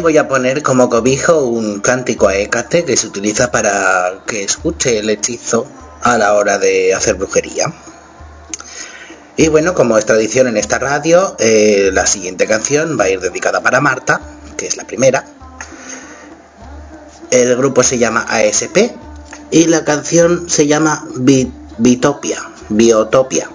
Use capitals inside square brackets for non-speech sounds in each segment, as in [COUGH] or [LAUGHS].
Voy a poner como cobijo un cántico a Hécate que se utiliza para que escuche el hechizo a la hora de hacer brujería. Y bueno, como es tradición en esta radio, eh, la siguiente canción va a ir dedicada para Marta, que es la primera. El grupo se llama ASP y la canción se llama Bi- Bitopia, Biotopia.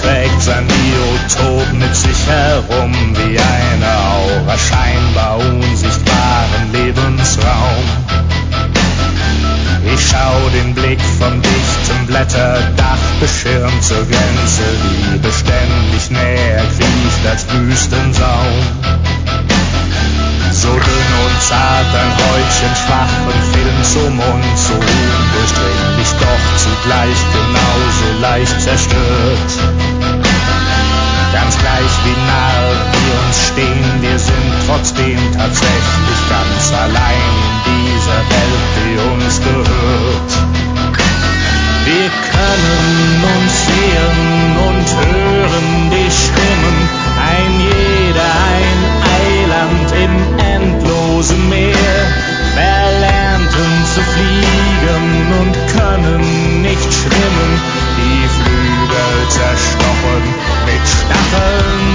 Trägt sein Biotop mit sich herum wie eine Aura scheinbar unsichtbaren Lebensraum. Ich schau den Blick vom dichten Blätterdach beschirmt zur Grenze, die beständig näher kriecht als Wüstensaum. So dünn und zart ein Häutchen schwachen Film zum Mund, so undurchdringlich, doch zugleich genauso leicht zerstört. Ganz gleich wie nah wir uns stehen, wir sind trotzdem tatsächlich ganz allein in dieser Welt, die uns gehört. Wir können uns sehen und hören die Stimmen, ein jeder ein Eiland im endlosen Meer, können nicht schwimmen, die Flügel zerstochen mit Stacheln,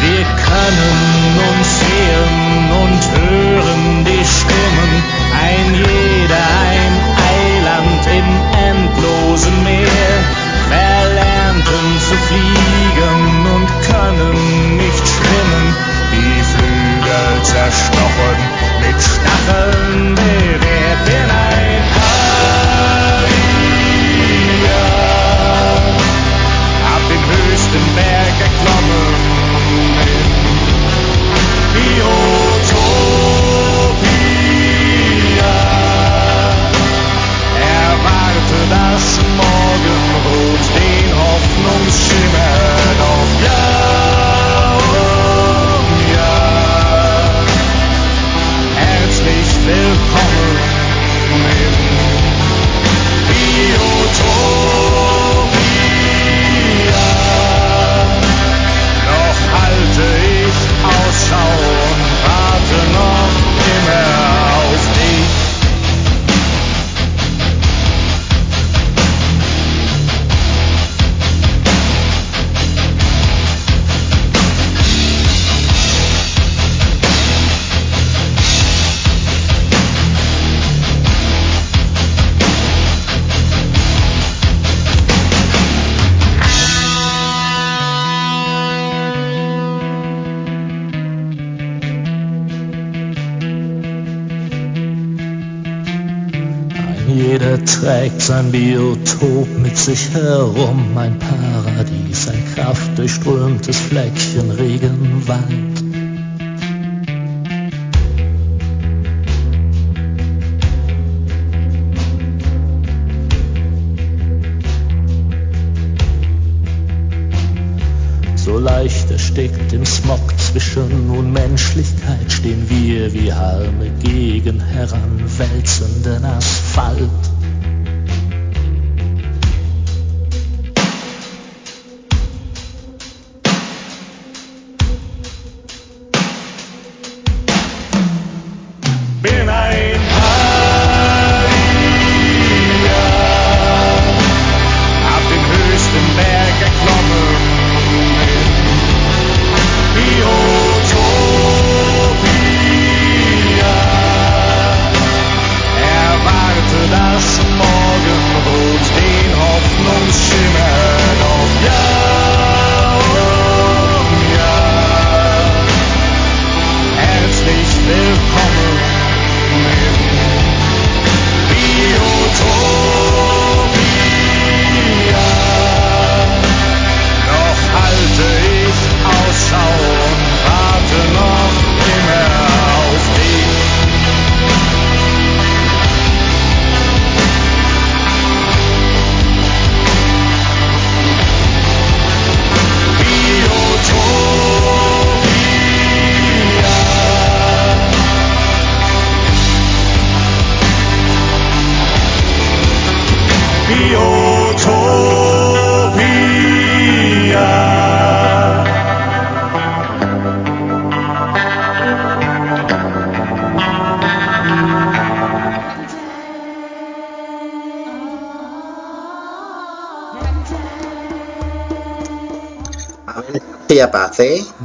Wir können uns sein Biotop mit sich herum, ein Paradies, ein kraftdurchströmtes Fleckchen Regenwald. So leicht erstickt im Smog zwischen Unmenschlichkeit stehen wir wie Halme gegen heranwälzenden Asphalt.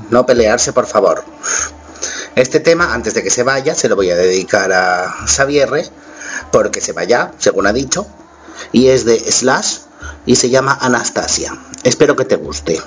No pelearse, por favor. Este tema, antes de que se vaya, se lo voy a dedicar a Xavierre, porque se vaya, según ha dicho, y es de Slash y se llama Anastasia. Espero que te guste.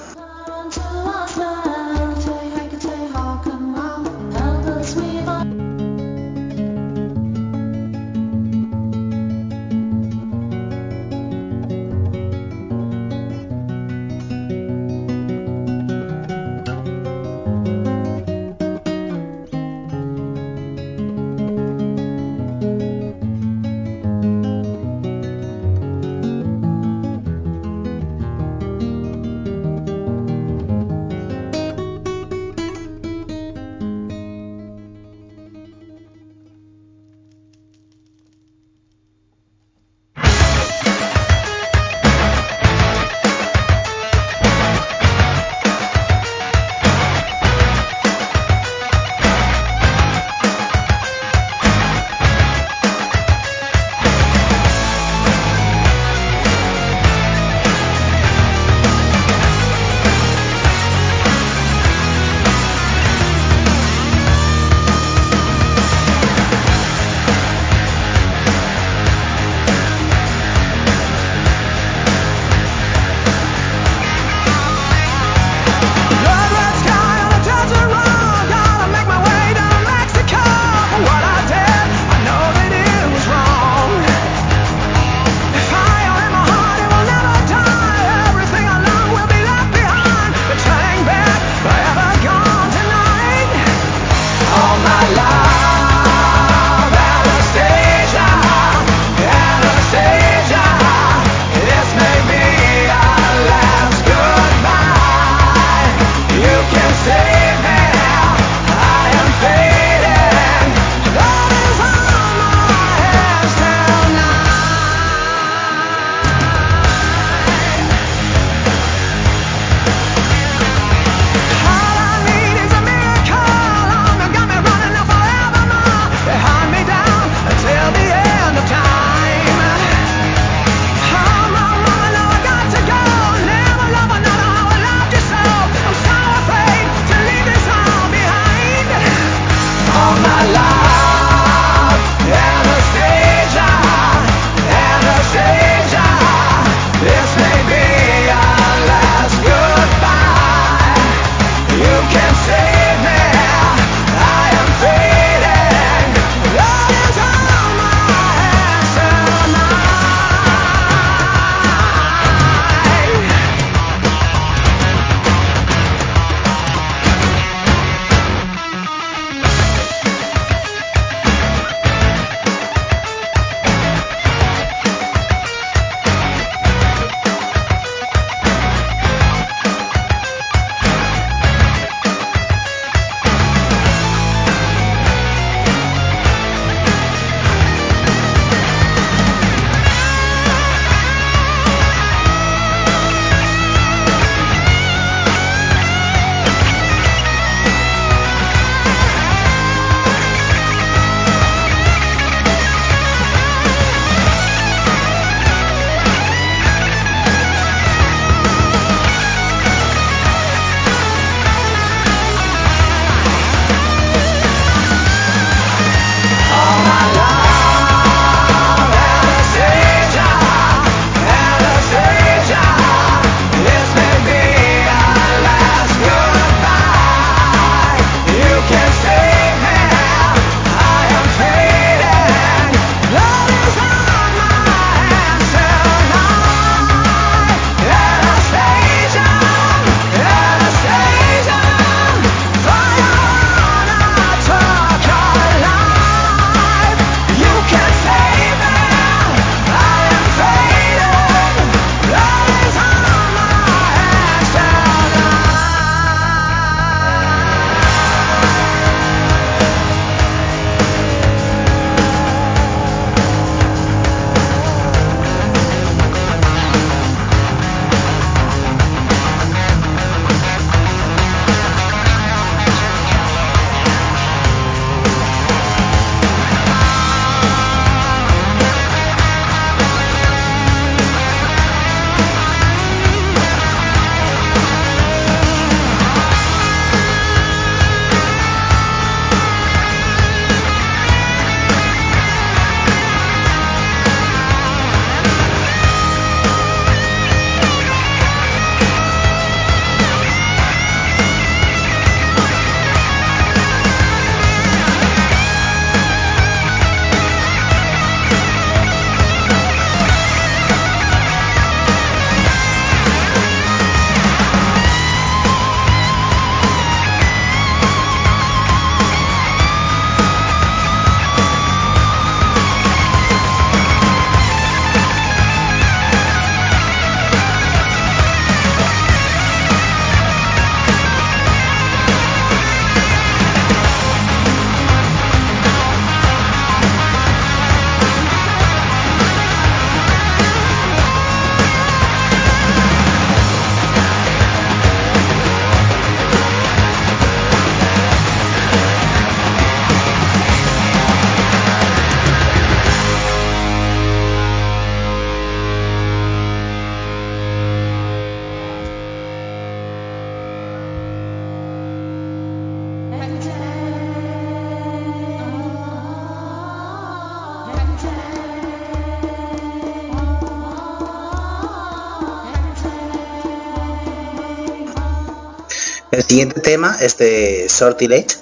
Siguiente tema es de Sortilege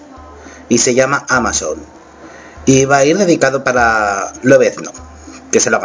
y se llama Amazon. Y va a ir dedicado para Lobezno, que se lo ha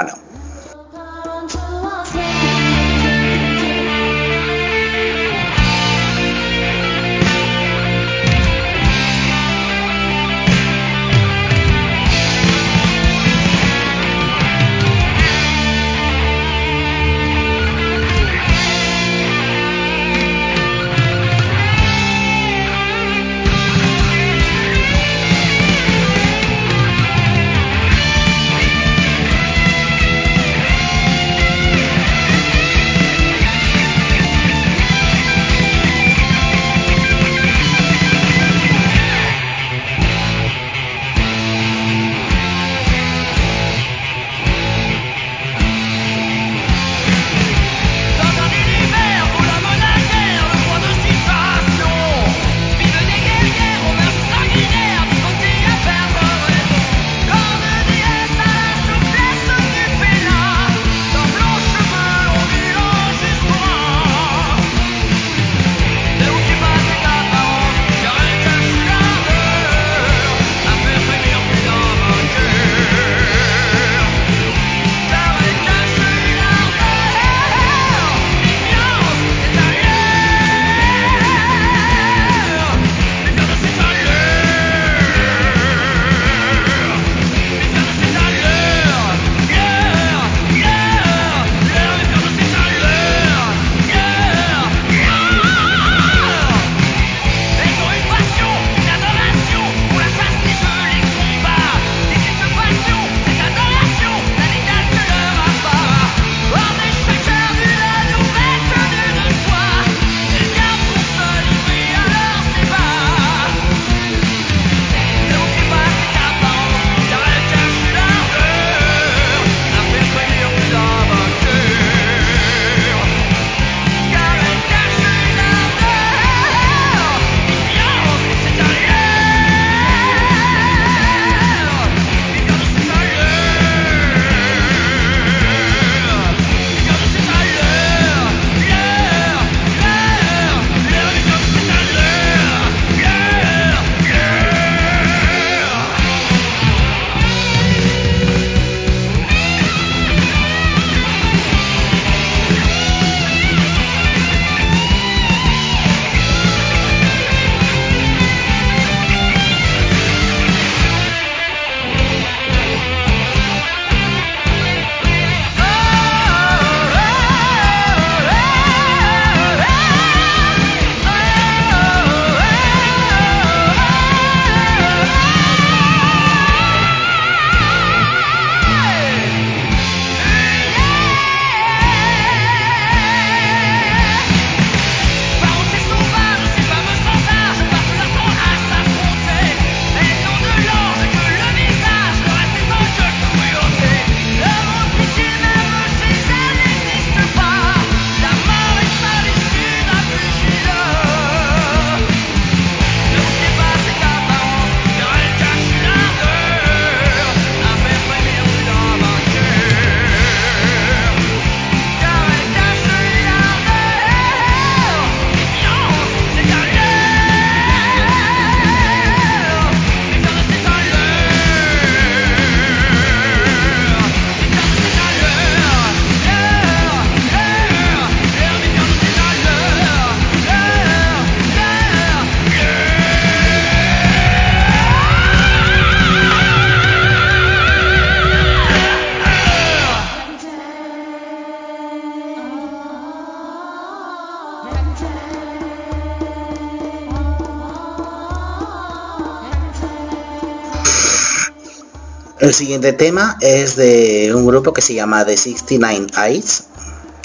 El siguiente tema es de un grupo que se llama The 69 Eyes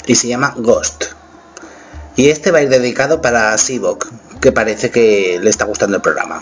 y se llama Ghost. Y este va a ir dedicado para Sivok, que parece que le está gustando el programa.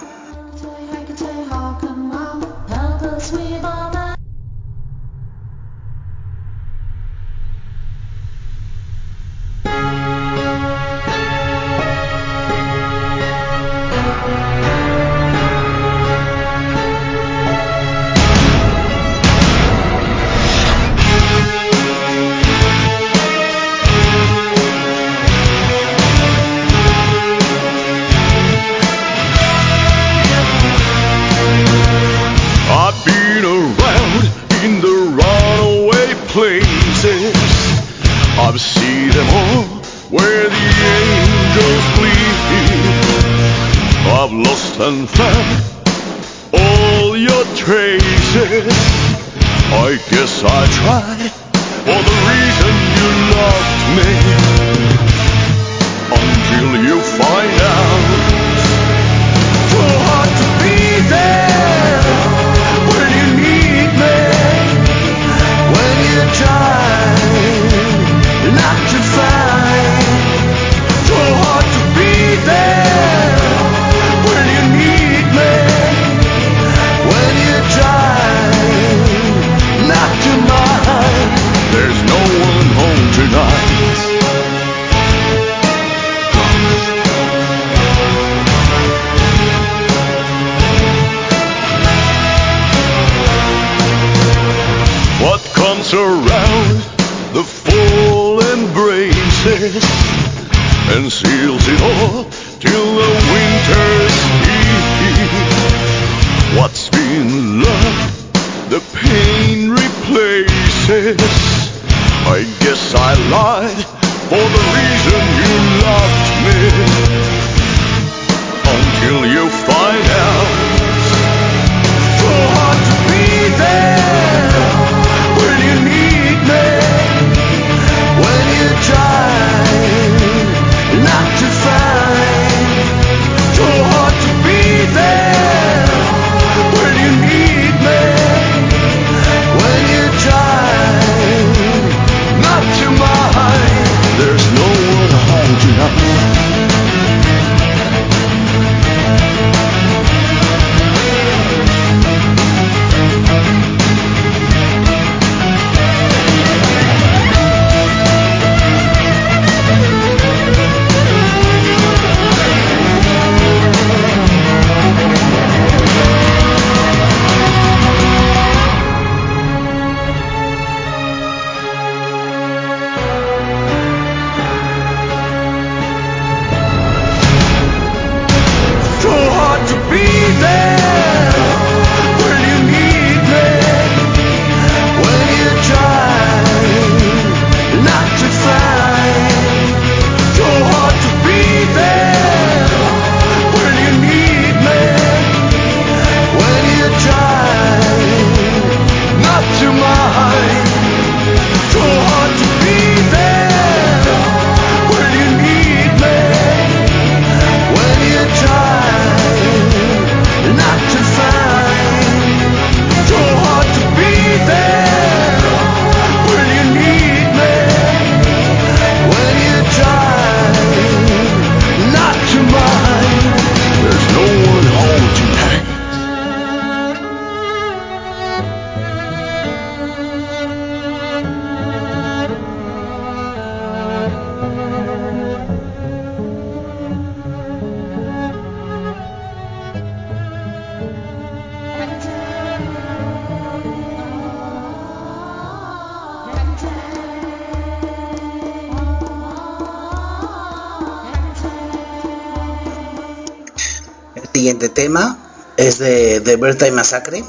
siguiente tema es de, de Berta y Masacre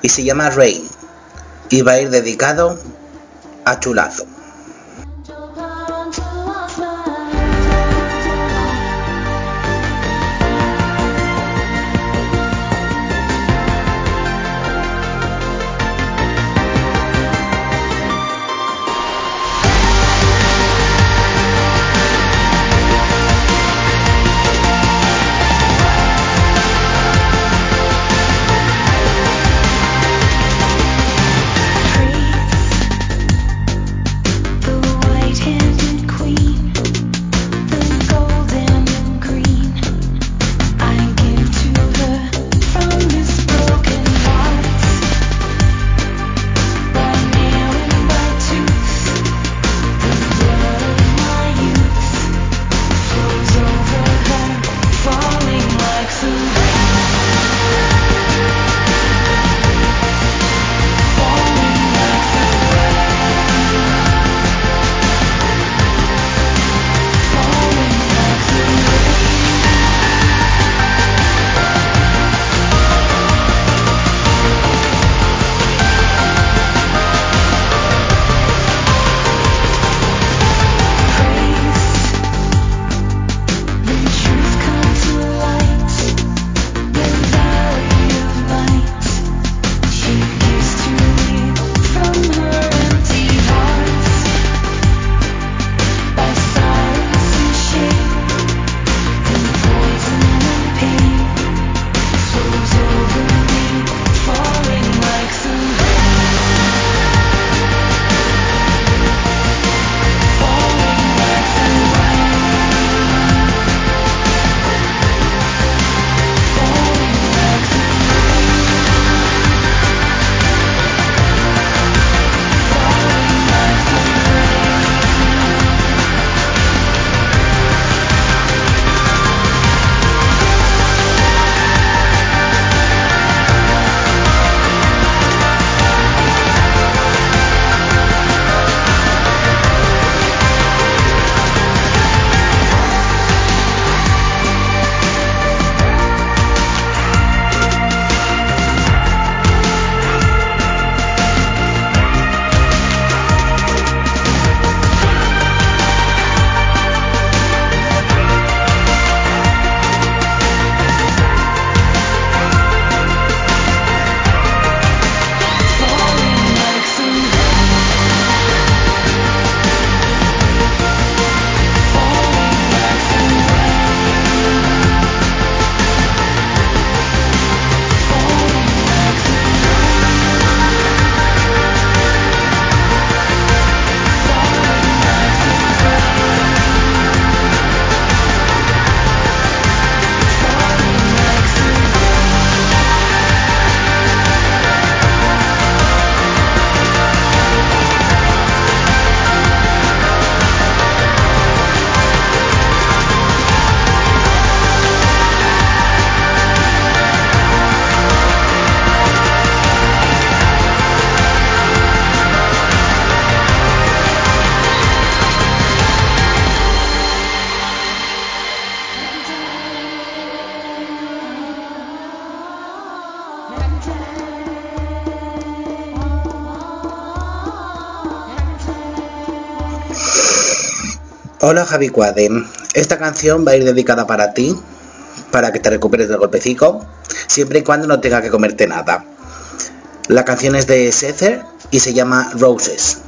y se llama Rain y va a ir dedicado a Chulazo. Hola Javi esta canción va a ir dedicada para ti, para que te recuperes del golpecico, siempre y cuando no tenga que comerte nada. La canción es de Sether y se llama Roses.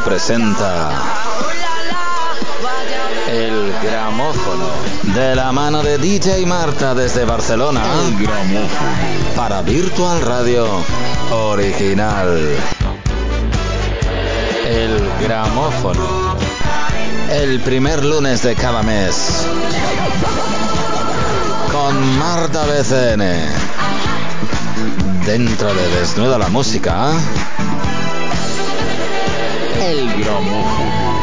Radio presenta El gramófono. De la mano de DJ Marta desde Barcelona. El gramófono. Para Virtual Radio Original. El gramófono. El primer lunes de cada mes. Con Marta BCN. Dentro de Desnuda la Música. El gramófono.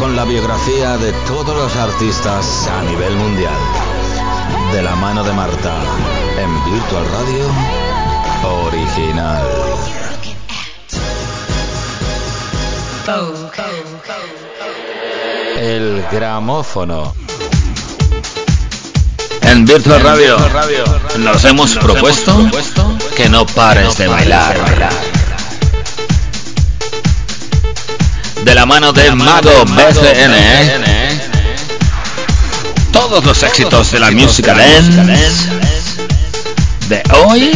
Con la biografía de todos los artistas a nivel mundial. De la mano de Marta. En Virtual Radio Original. El gramófono. En Virtual Radio nos hemos propuesto que no pares de bailar. De la mano de Mago BCN, ¿eh? todos los éxitos de la música dance de hoy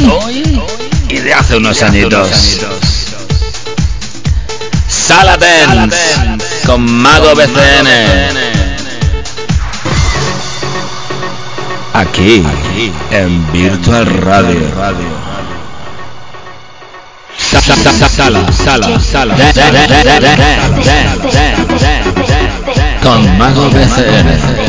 y de hace unos añitos. Sala Dance con Mago BCN. Aquí, en Virtual Radio. Sa- sa- sa- sa- Sala, sala, sala. Con Mago BCN.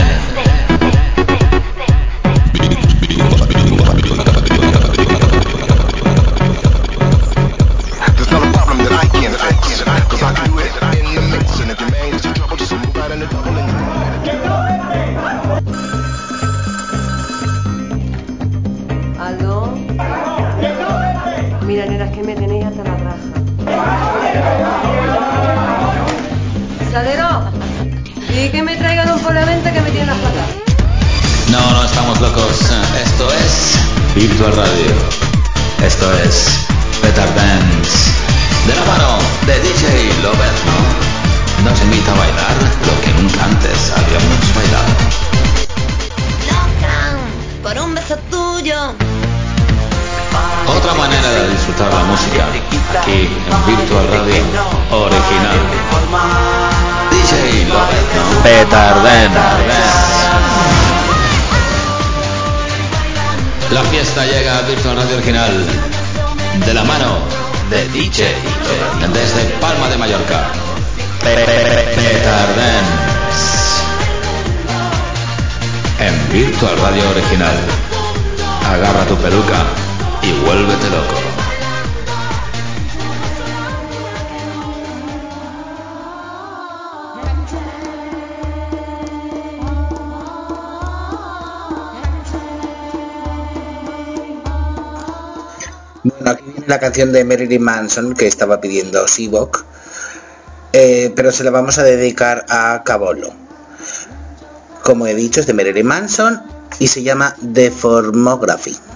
Virtual Radio Original. Agarra tu peluca y vuélvete loco. Bueno, aquí viene la canción de Marilyn Manson que estaba pidiendo Sivok, eh, pero se la vamos a dedicar a Cabolo. Como he dicho, es de Marilyn Manson y se llama Deformography. Wish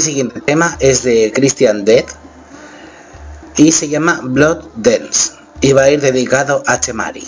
Este siguiente tema es de Christian Dead y se llama Blood Dance y va a ir dedicado a Chemari.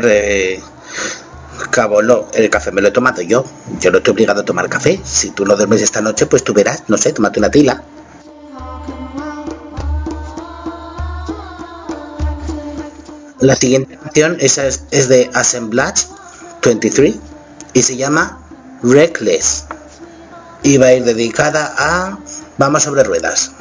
Ver, eh, Cabolo, el café me lo he tomado yo. Yo no estoy obligado a tomar café. Si tú no duermes esta noche, pues tú verás, no sé, tómate una tila. La siguiente canción es, es de Assemblage 23 y se llama Reckless. Y va a ir dedicada a Vamos sobre ruedas.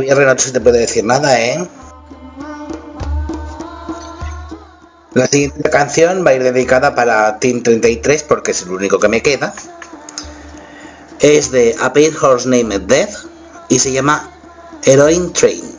todavía Renato se te puede decir nada, ¿eh? La siguiente canción va a ir dedicada para Team 33 porque es el único que me queda. Es de A Horse Named Death y se llama Heroin Train.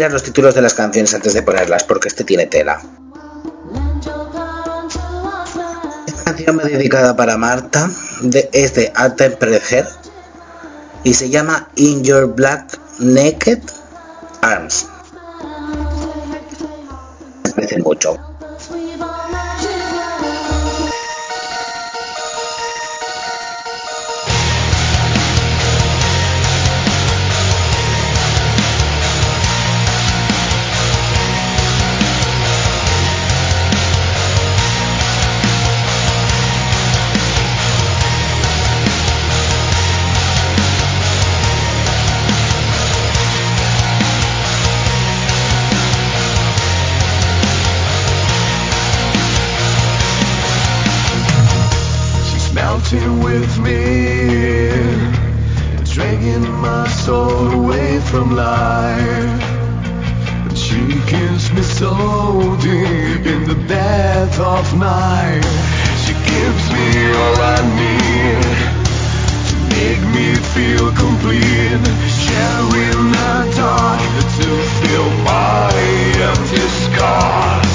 mirar los títulos de las canciones antes de ponerlas porque este tiene tela. Esta canción me dedicada para Marta de, es de Artem y se llama In Your Black Naked Arms. Me parece mucho. from life. And she kissed me so deep in the death of night. She gives me all I need to make me feel complete. Sharing the dark to fill my empty scars.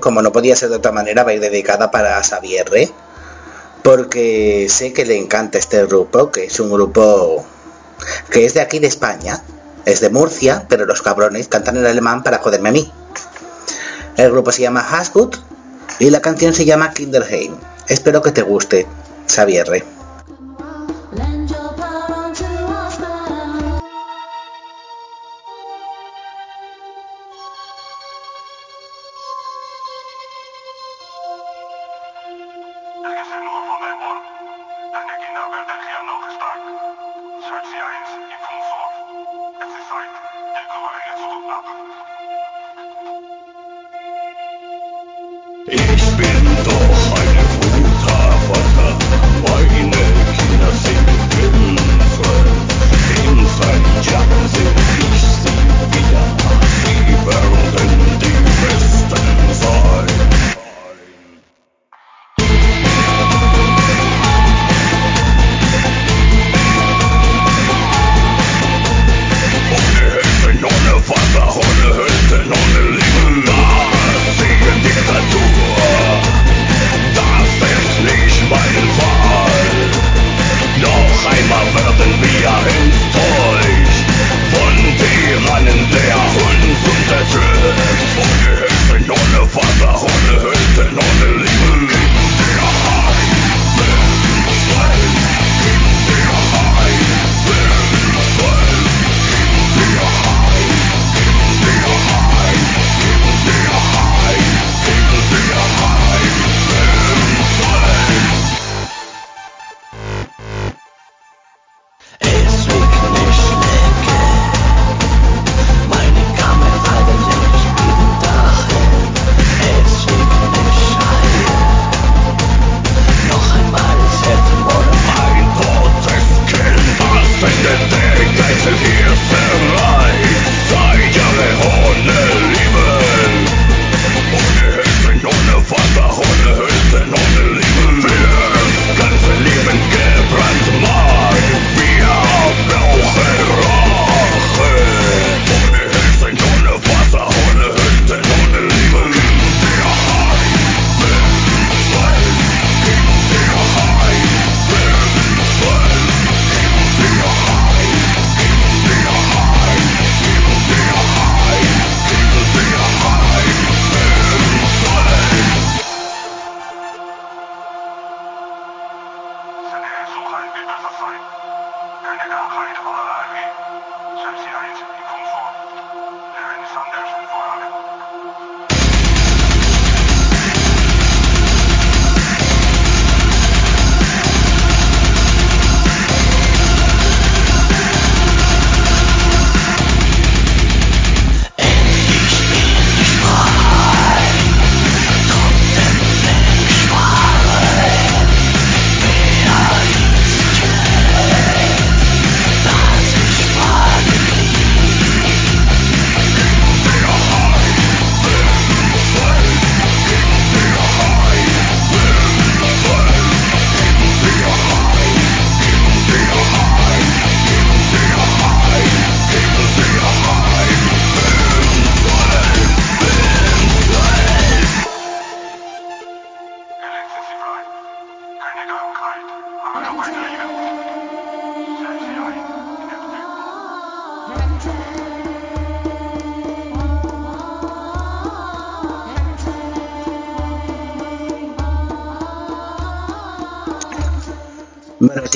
como no podía ser de otra manera, va a ir dedicada para Xavier porque sé que le encanta este grupo, que es un grupo que es de aquí de España, es de Murcia, pero los cabrones cantan en alemán para joderme a mí. El grupo se llama Hasgut y la canción se llama Kinderheim. Espero que te guste, Xavier.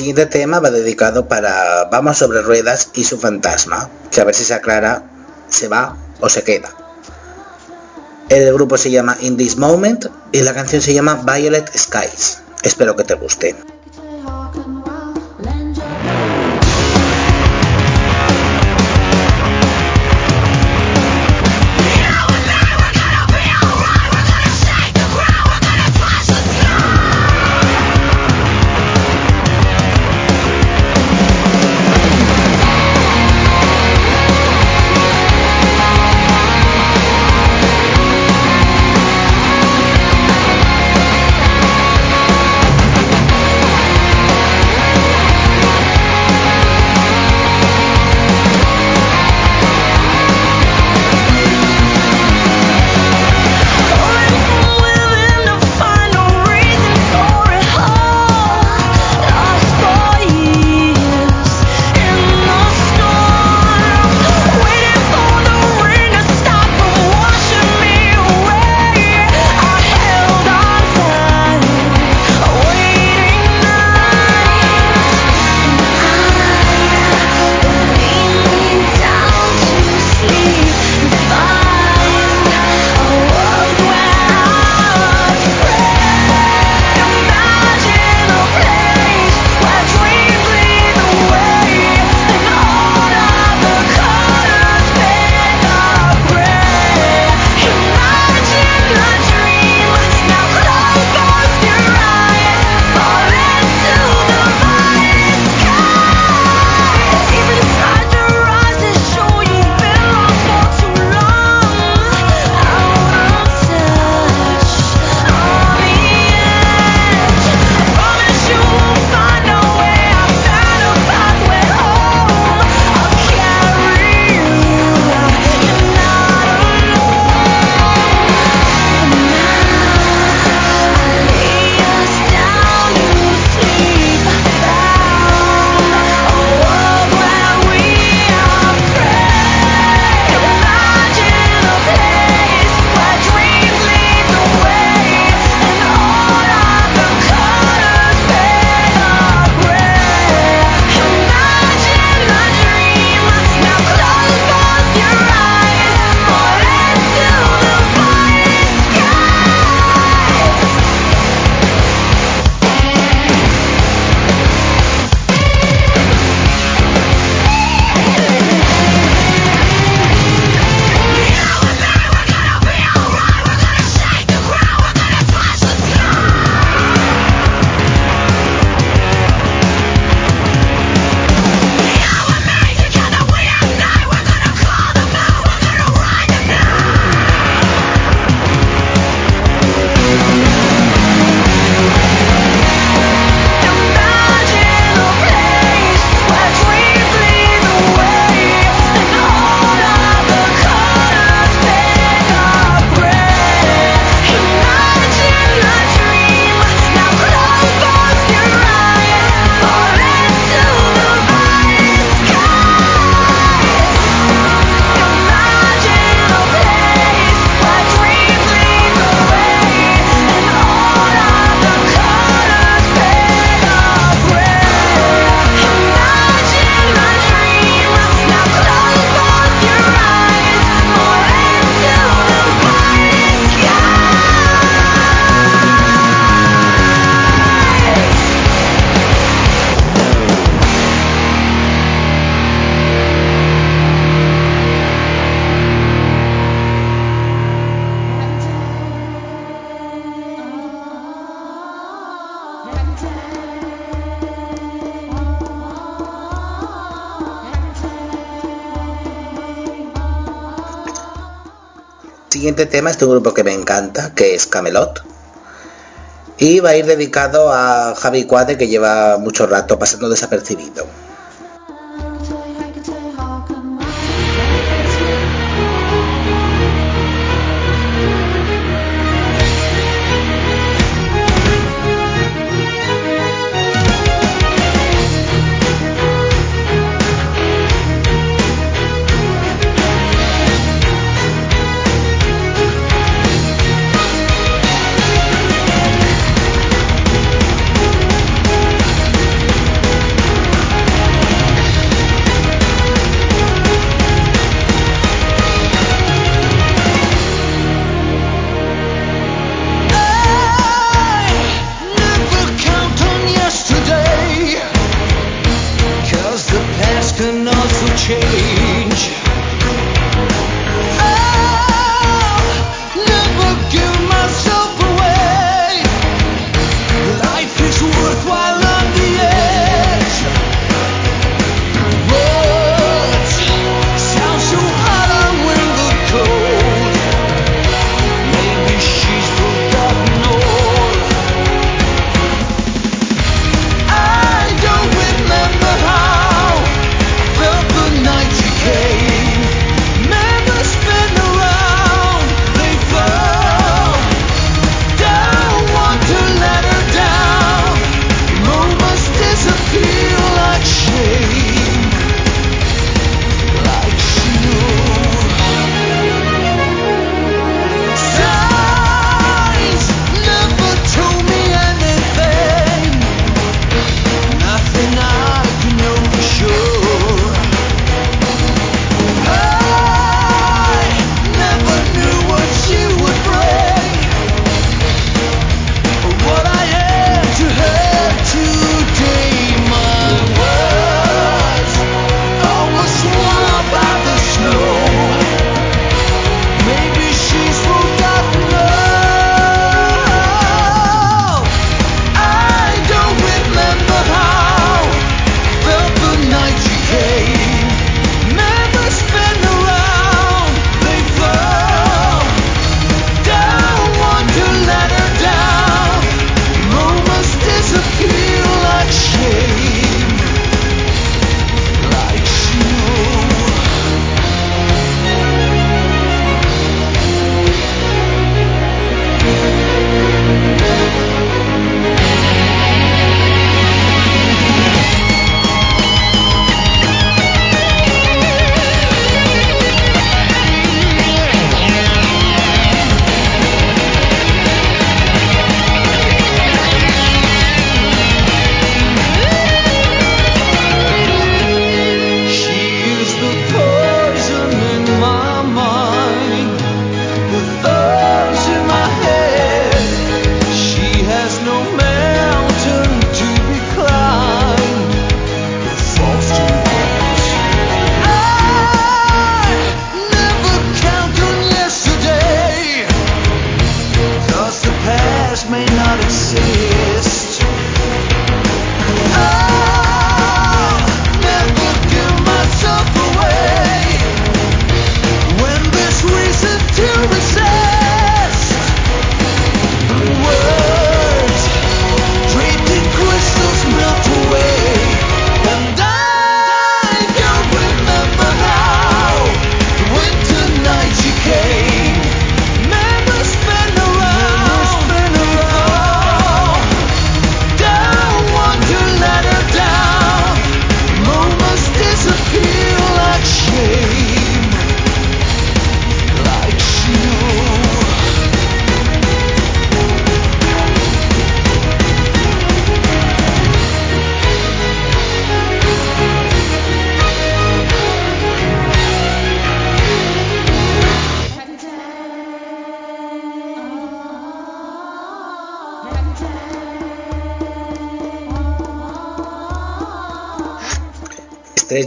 Siguiente tema va dedicado para Vamos sobre ruedas y su fantasma, que a ver si se aclara, se va o se queda. El grupo se llama In This Moment y la canción se llama Violet Skies. Espero que te guste. Siguiente tema es de un grupo que me encanta, que es Camelot. Y va a ir dedicado a Javi Cuade, que lleva mucho rato pasando desapercibido.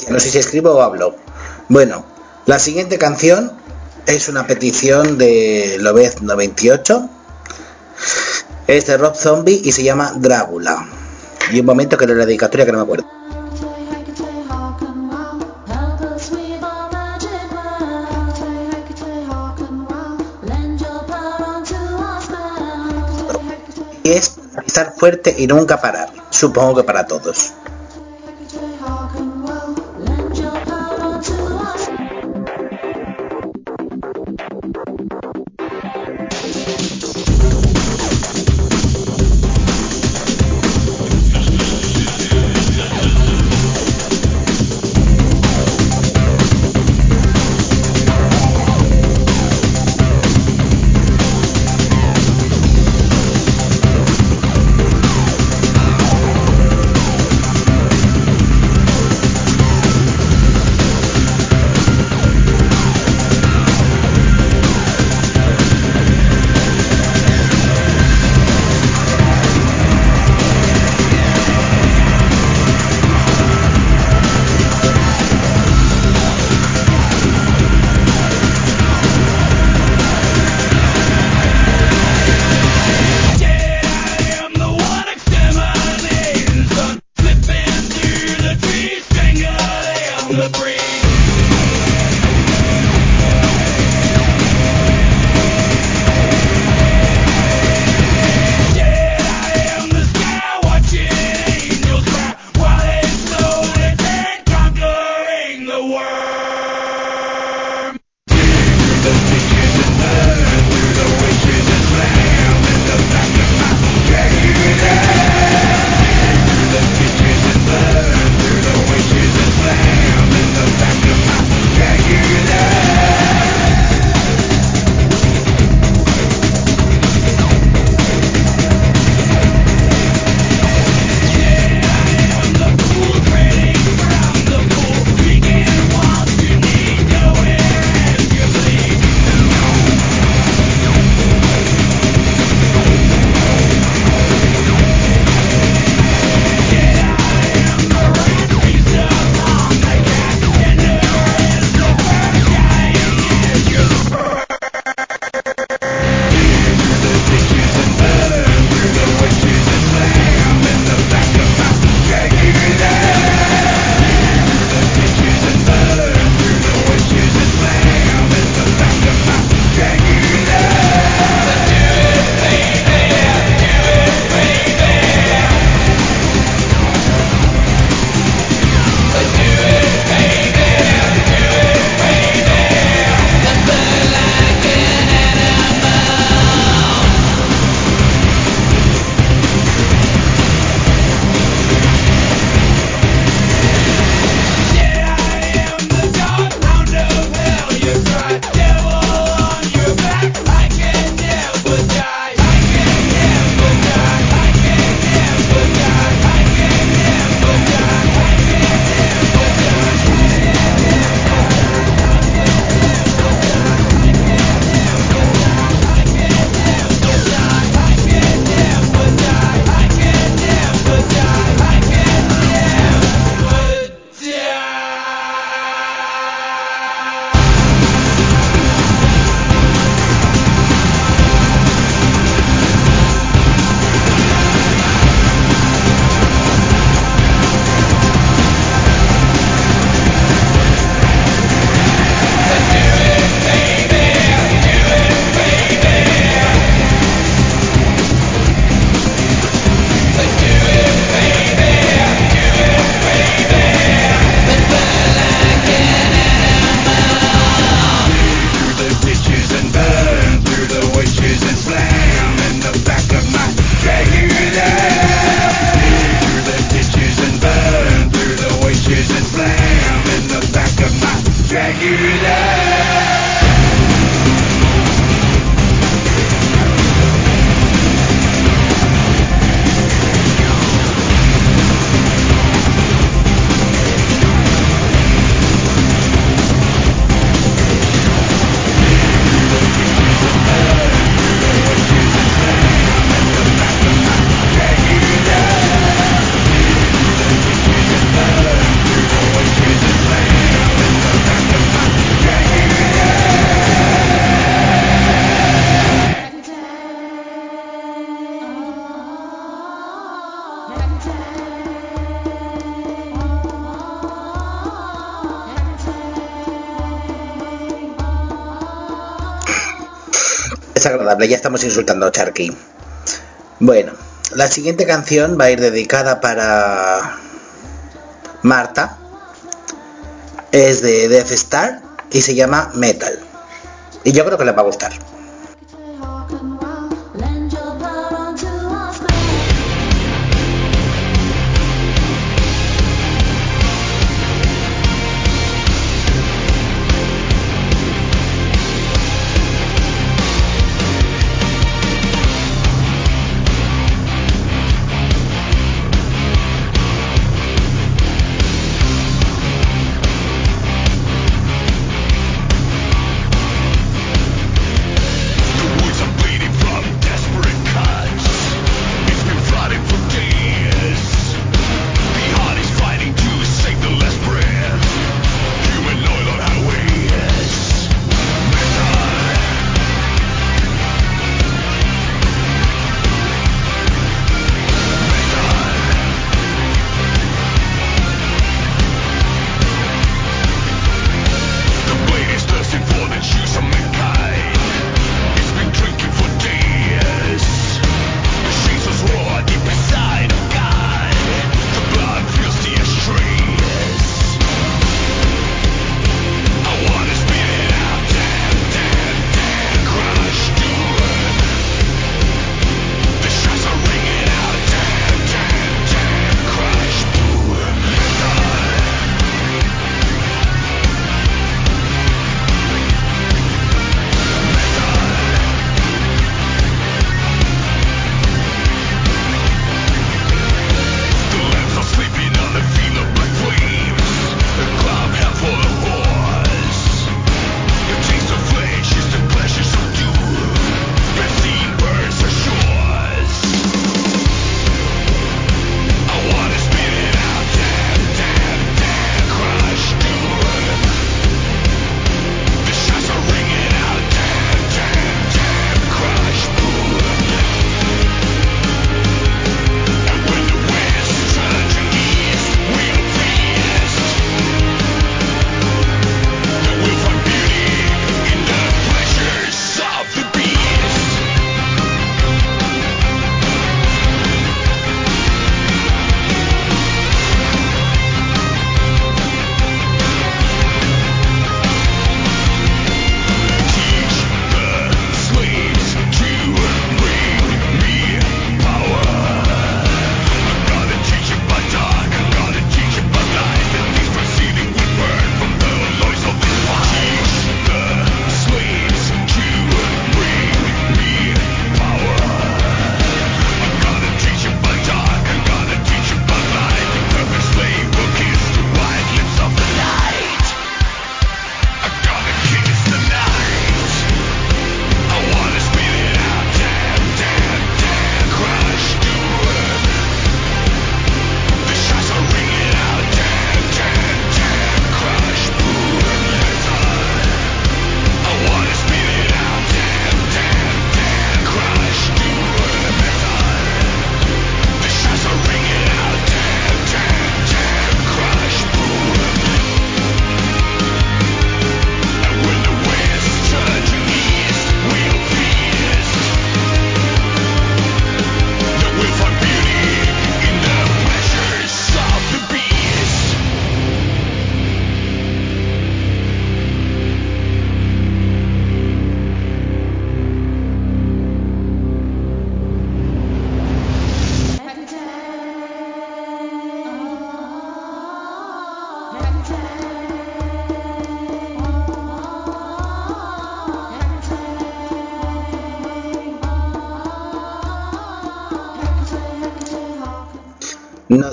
No sé si escribo o hablo. Bueno, la siguiente canción es una petición de Lobez 98. Es de Rob Zombie y se llama Drácula. Y un momento que leo la dedicatoria que no me acuerdo. Y es estar fuerte y nunca parar. Supongo que para todos. ya estamos insultando a Charky. Bueno, la siguiente canción va a ir dedicada para Marta. Es de Death Star y se llama Metal. Y yo creo que les va a gustar.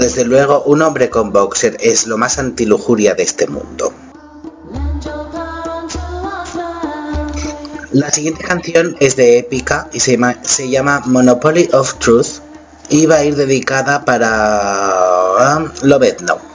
Desde luego, un hombre con boxer es lo más antilujuria de este mundo. La siguiente canción es de Épica y se llama, Monopoly of Truth y va a ir dedicada para um, Lobetno.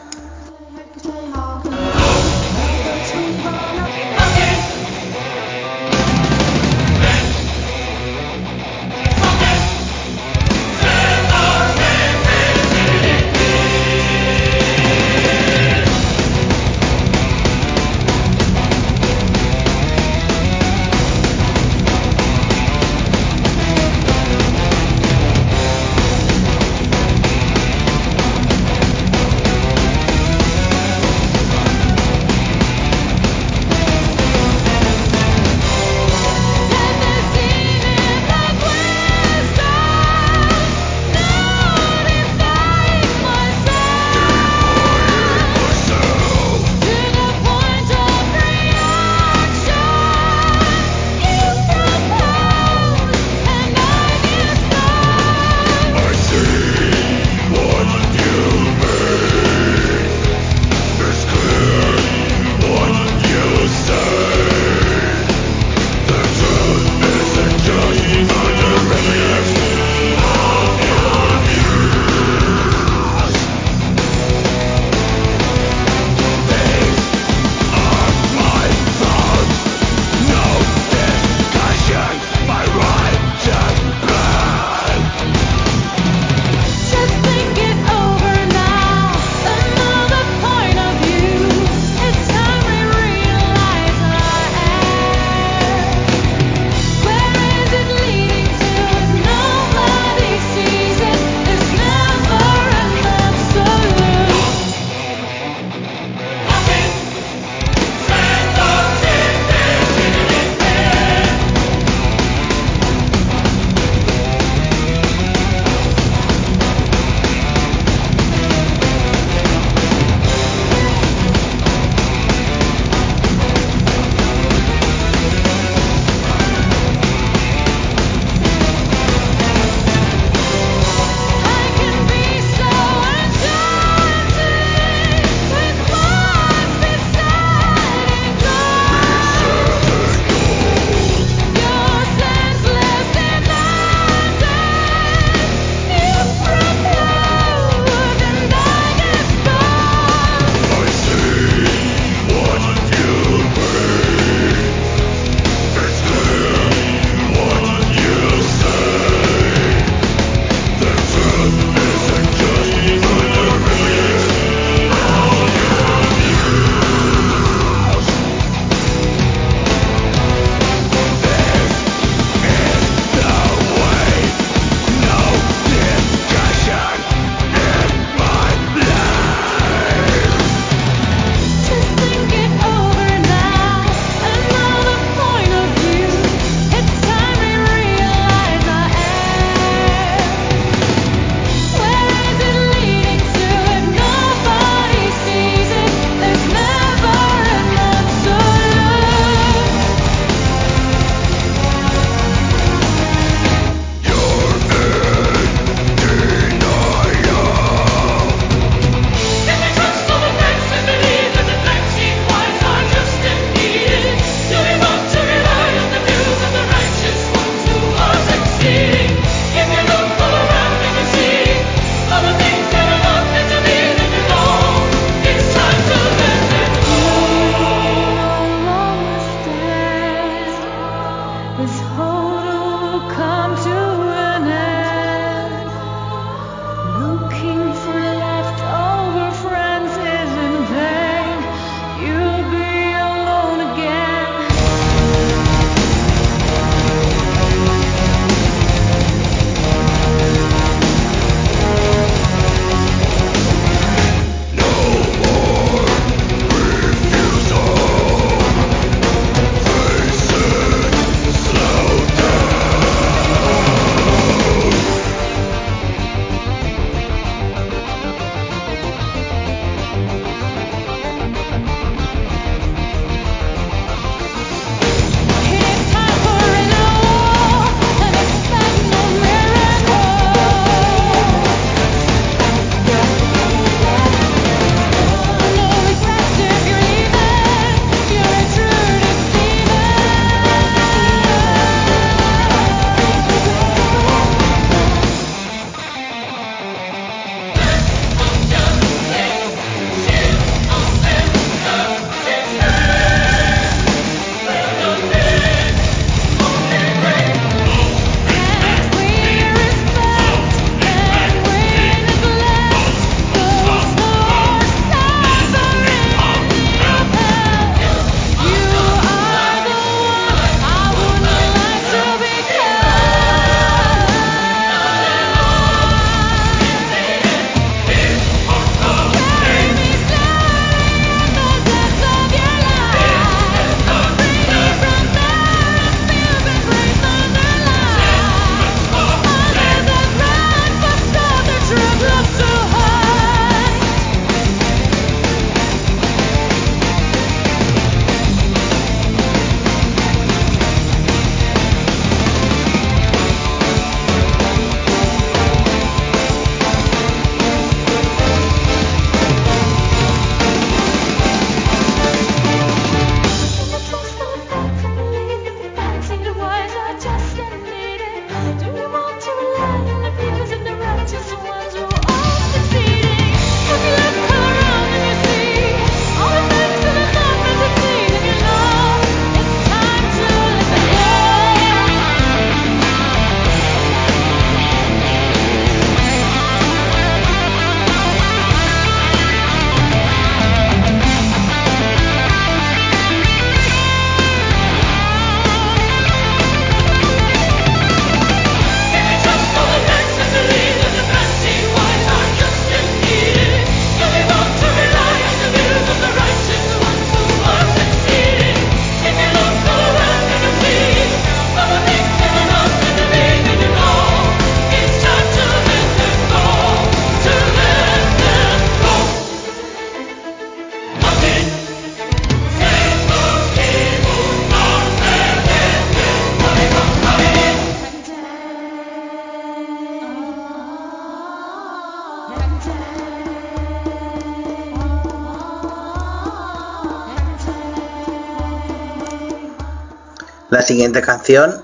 La siguiente canción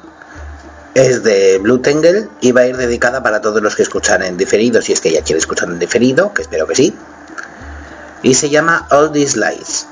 es de Blue Tangle y va a ir dedicada para todos los que escuchan en diferido, si es que ya quiere escuchar en diferido, que espero que sí. Y se llama All These Lies.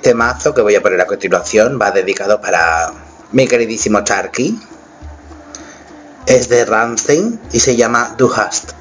Este mazo que voy a poner a continuación va dedicado para mi queridísimo Charky. Es de Rancing y se llama Du Hast.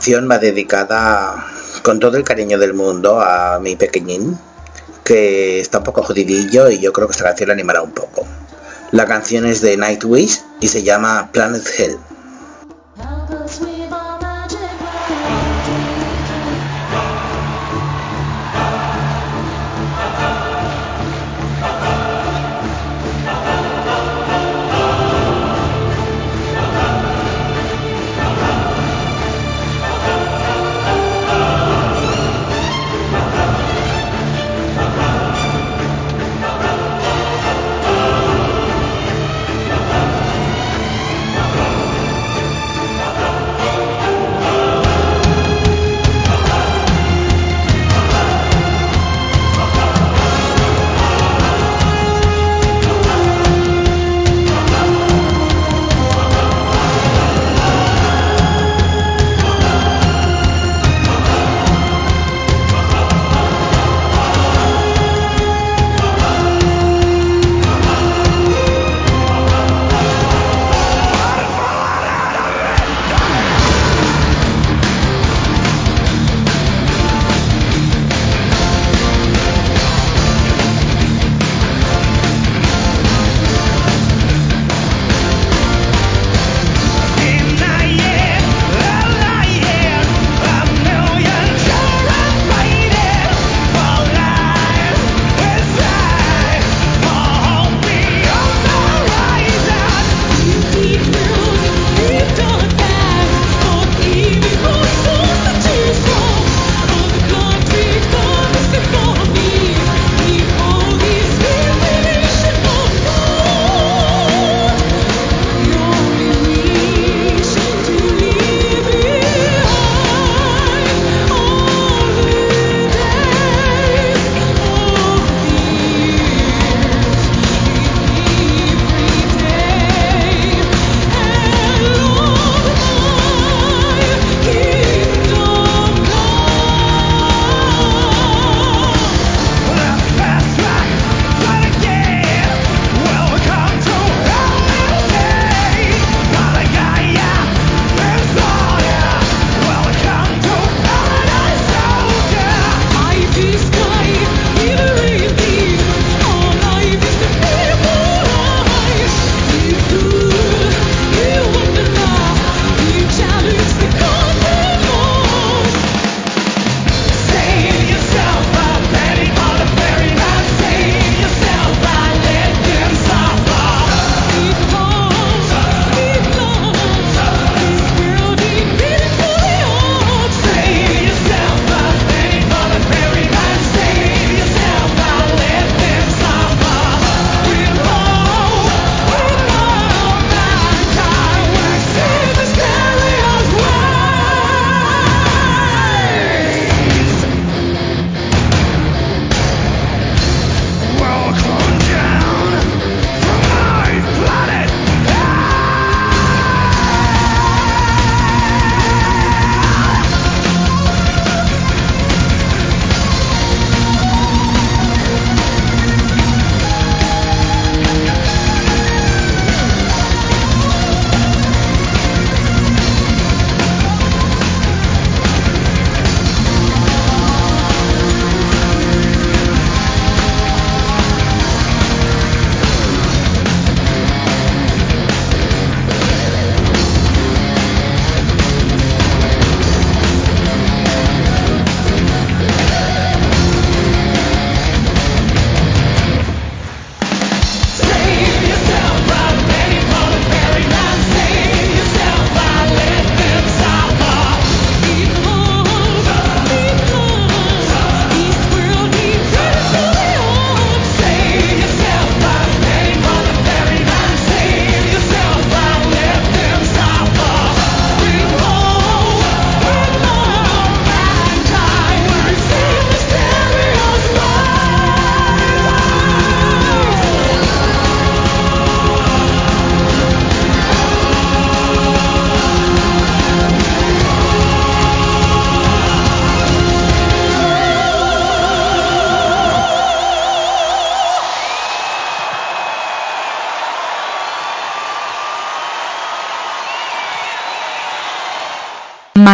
canción va dedicada con todo el cariño del mundo a mi pequeñín, que está un poco jodidillo y yo creo que esta canción le animará un poco. La canción es de Nightwish y se llama Planet Hell.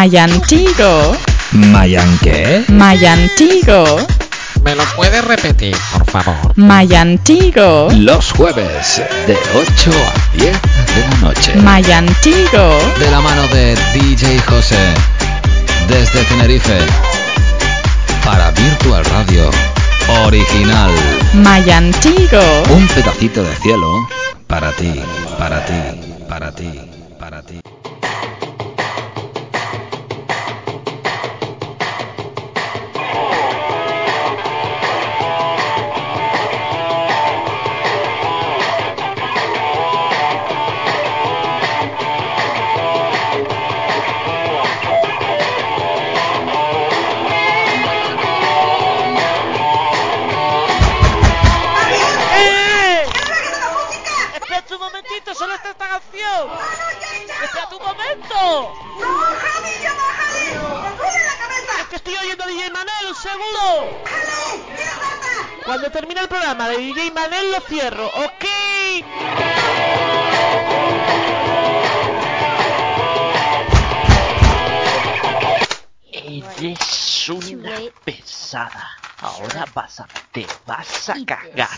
Mayantigo, ¿Mayanqué? Mayantigo, ¿Me lo puedes repetir, por favor? Mayantigo, Los jueves de 8 a 10 de la noche. Mayantigo, De la mano de DJ José. Desde Tenerife. Para Virtual Radio. Original. Mayantigo, Un pedacito de cielo para ti, para ti, para ti, para ti. ¡Espera vas a cagar.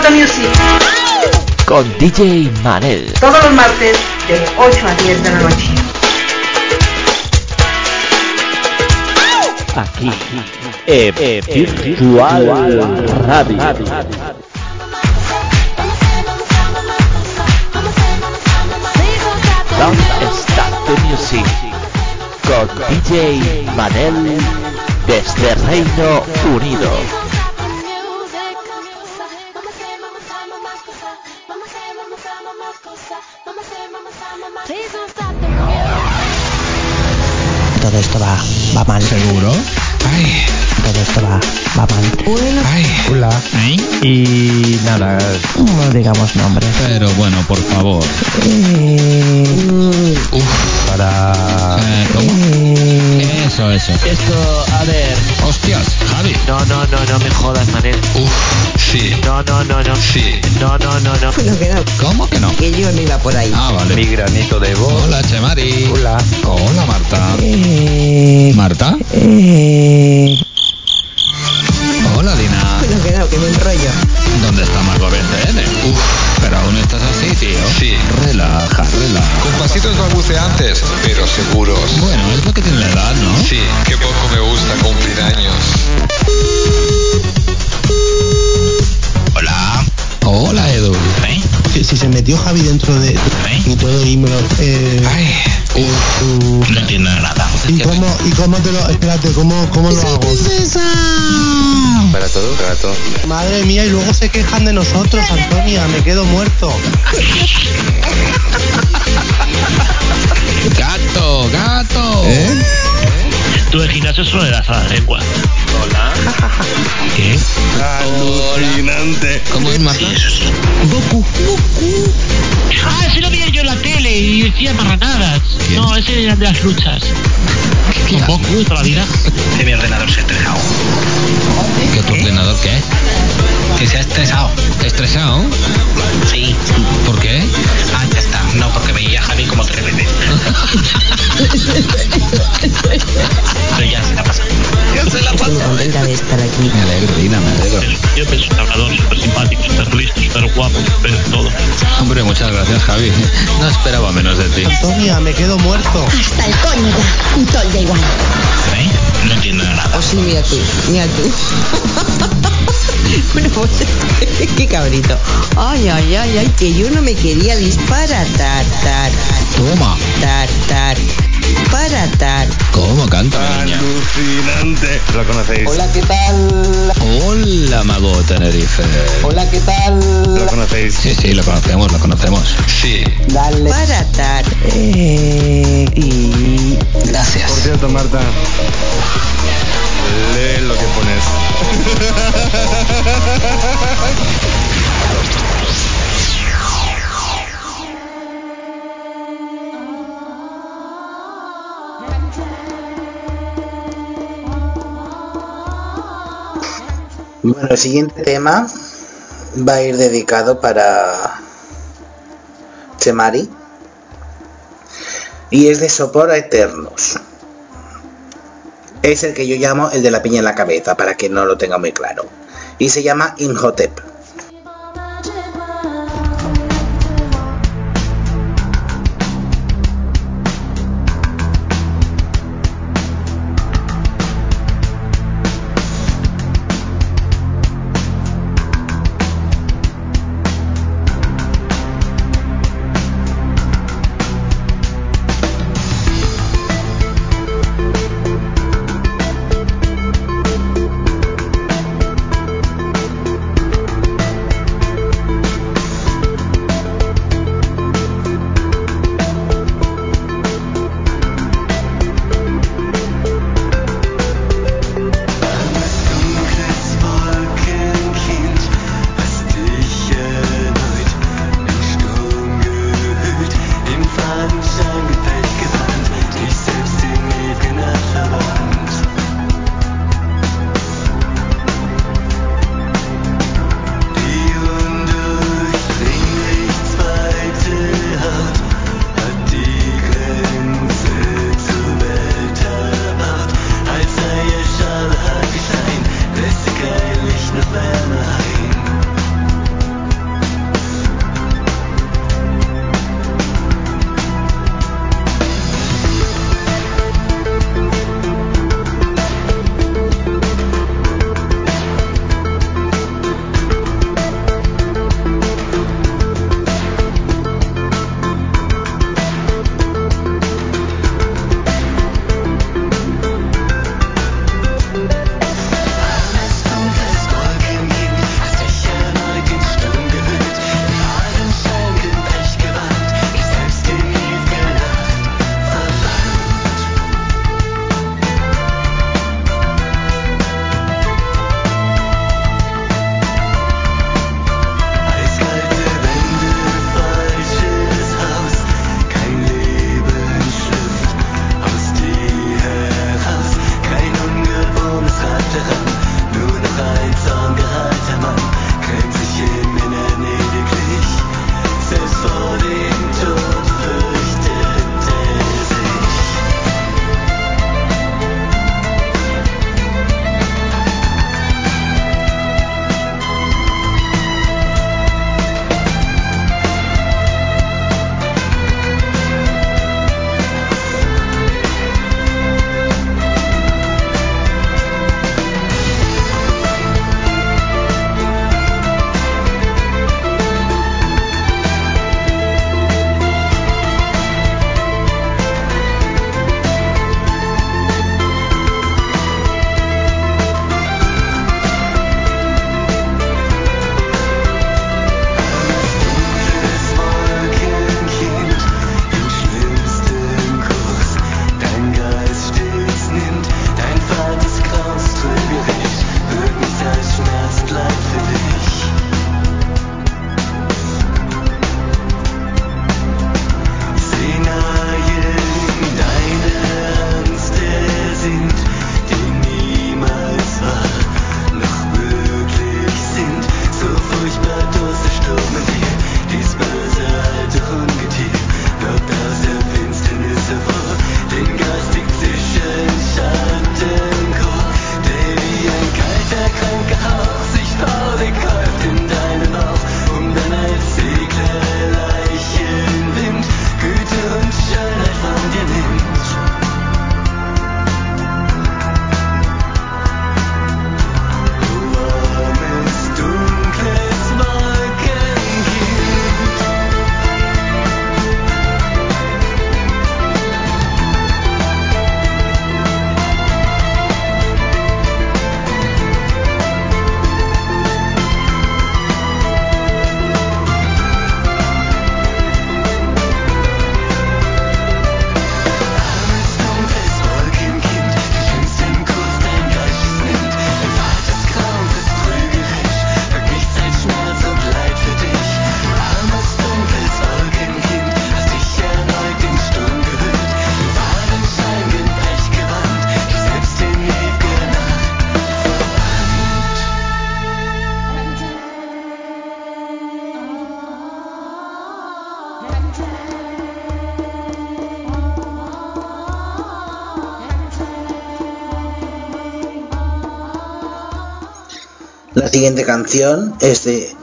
The Music. Con DJ Manel. Todos los martes de 8 a 10 de la noche. Aquí. en Virtual Radio. DJ Manel desde Reino Unido. Todo esto va, va mal. ¿Seguro? Ay, Todo esto va, va mal. ay. Hola. Y nada, No digamos nombres. Pero bueno, por favor. Eh, para... Eh, ¿Cómo? Eso, eso. Esto, a ver. Hostias, Javi. No, no, no, no me jodas, Manel. Uf, sí, No, no, no, no. sí. No, no, no, no. [LAUGHS] bueno, que no, ¿Cómo que no? que yo no iba por ahí. Ah, vale. Mi granito de voz. Hola, Chemari. Hola. Hola, Marta. Eh, Marta. eh, Hola, Dina. bueno, que no, que me enrollo. Balbuceantes, pero seguros. Bueno, es lo que tiene la edad, ¿no? Sí, qué poco me gusta cumplir años. Hola. Hola, Edu. Que si se metió Javi dentro de y todo y me lo eh, Ay, no entiendo nada. y cómo y cómo te lo espérate cómo cómo lo hago Para todo, gato. madre mía y luego se quejan de nosotros Antonia me quedo muerto Gato, gato. ¿Eh? Tú el gimnasio solo le das a la lengua. Hola. ¿Qué? Alucinante. ¿Cómo es, Marta? Goku. Ah, ese lo veía yo en la tele y decía marranadas. ¿Quién? No, ese era de las luchas. ¿Qué Goku toda la vida. De mi ordenador se ha estresado. ¿Que tu ordenador qué? Que se ha estresado. ¿Estresado? Sí. ¿Por qué? Ah, ya está. No, porque veía a Javi como tres veces. [LAUGHS] Pero ya se la pasa. Ya se la Estoy muy contenta de estar aquí. Me alegro, Dina, me alegro. Yo pensé que hablador, súper simpático, súper listo, súper guapo, súper todo. Hombre, muchas gracias, Javi. No esperaba menos de ti. Antonia me quedo muerto Hasta el coño ya. Todo da igual. ¿Eh? No entiendo nada. Oh, sí, mira tú, mira tú. Bueno, pues, [LAUGHS] qué cabrito. Ay, ay, ay, ay, que yo no me quería disparatar, tar, Toma. tar, tar, para tar. ¿Cómo canta, niña? Alucinante. ¿Lo conocéis? ¿qué tal? Hola, Mago Tenerife. Hola ¿qué tal? ¿Lo conocéis? Sí, sí, lo conocemos, lo conocemos. Sí, Dale Para tar. Eh, y Por Gracias. cierto, Marta. Lee lo que pones. Bueno, el siguiente tema va a ir dedicado para Chemari y es de Sopor a Eternos. Es el que yo llamo el de la piña en la cabeza, para que no lo tenga muy claro. Y se llama Imhotep. siguiente canción es de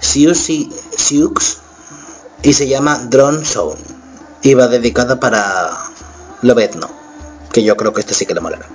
Siuxi Siux y se llama Drone Sound. Y va dedicada para Lobetno, que yo creo que este sí que le molará.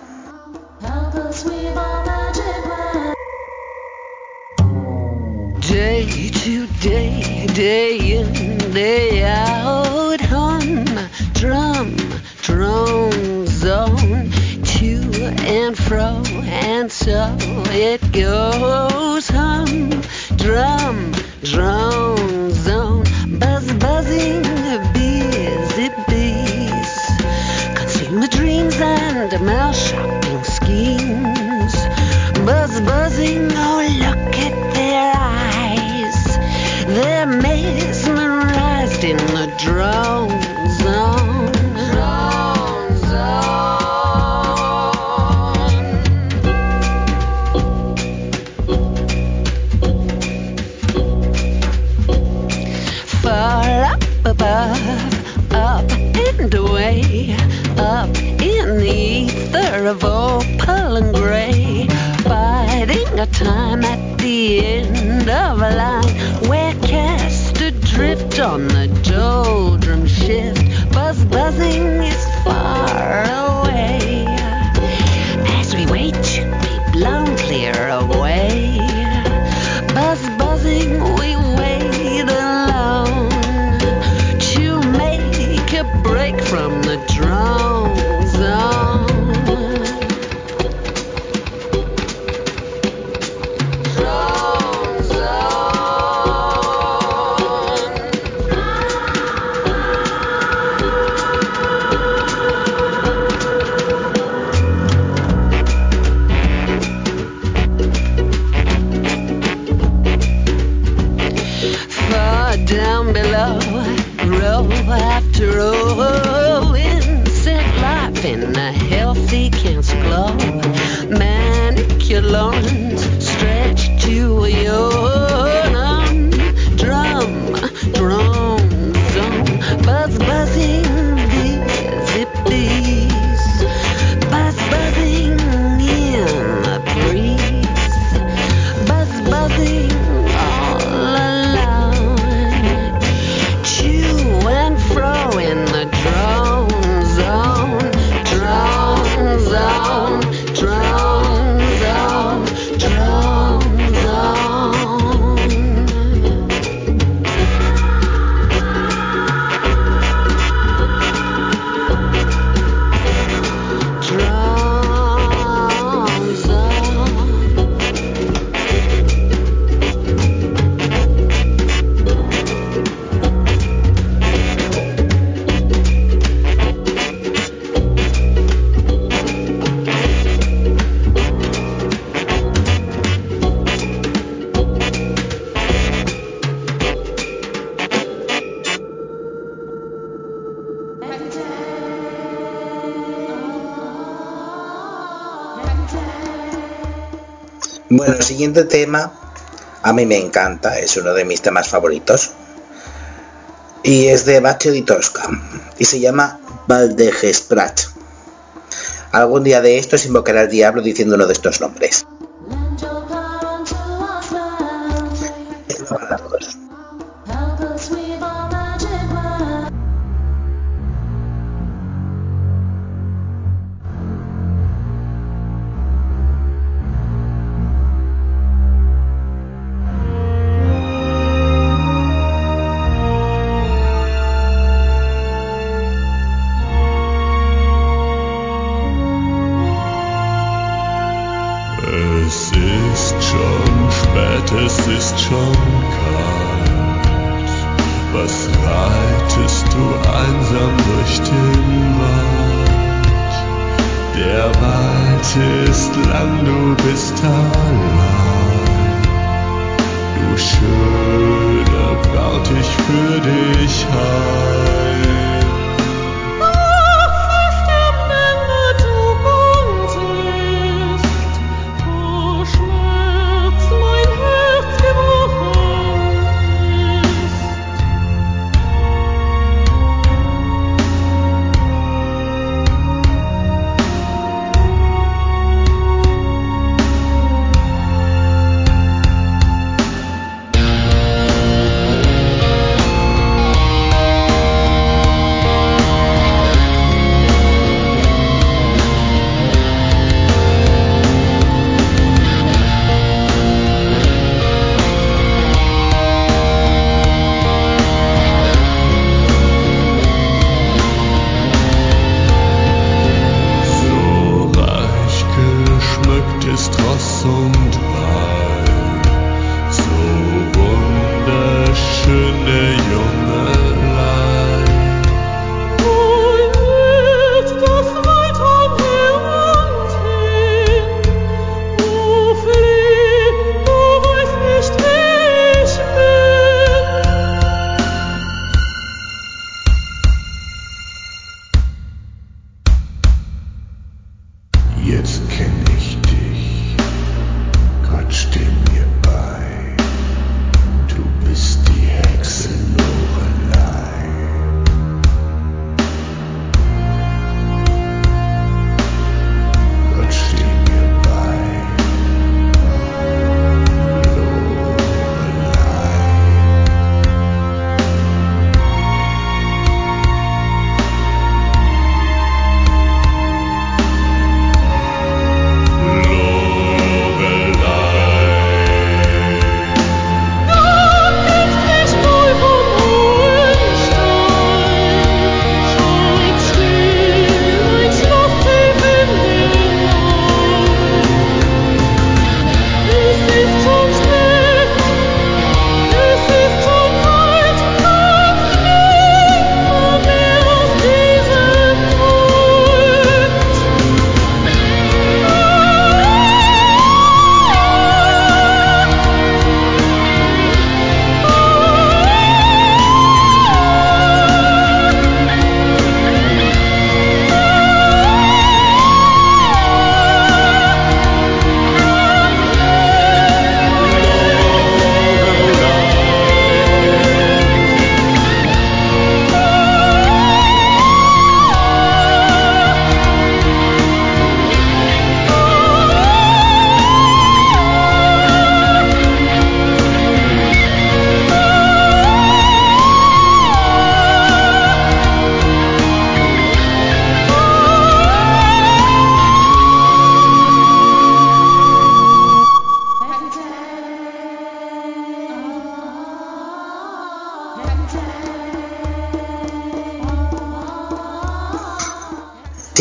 siguiente tema a mí me encanta, es uno de mis temas favoritos. Y es de Baccio di Tosca y se llama Valdegesprat. Algún día de estos invocará al diablo diciendo uno de estos nombres.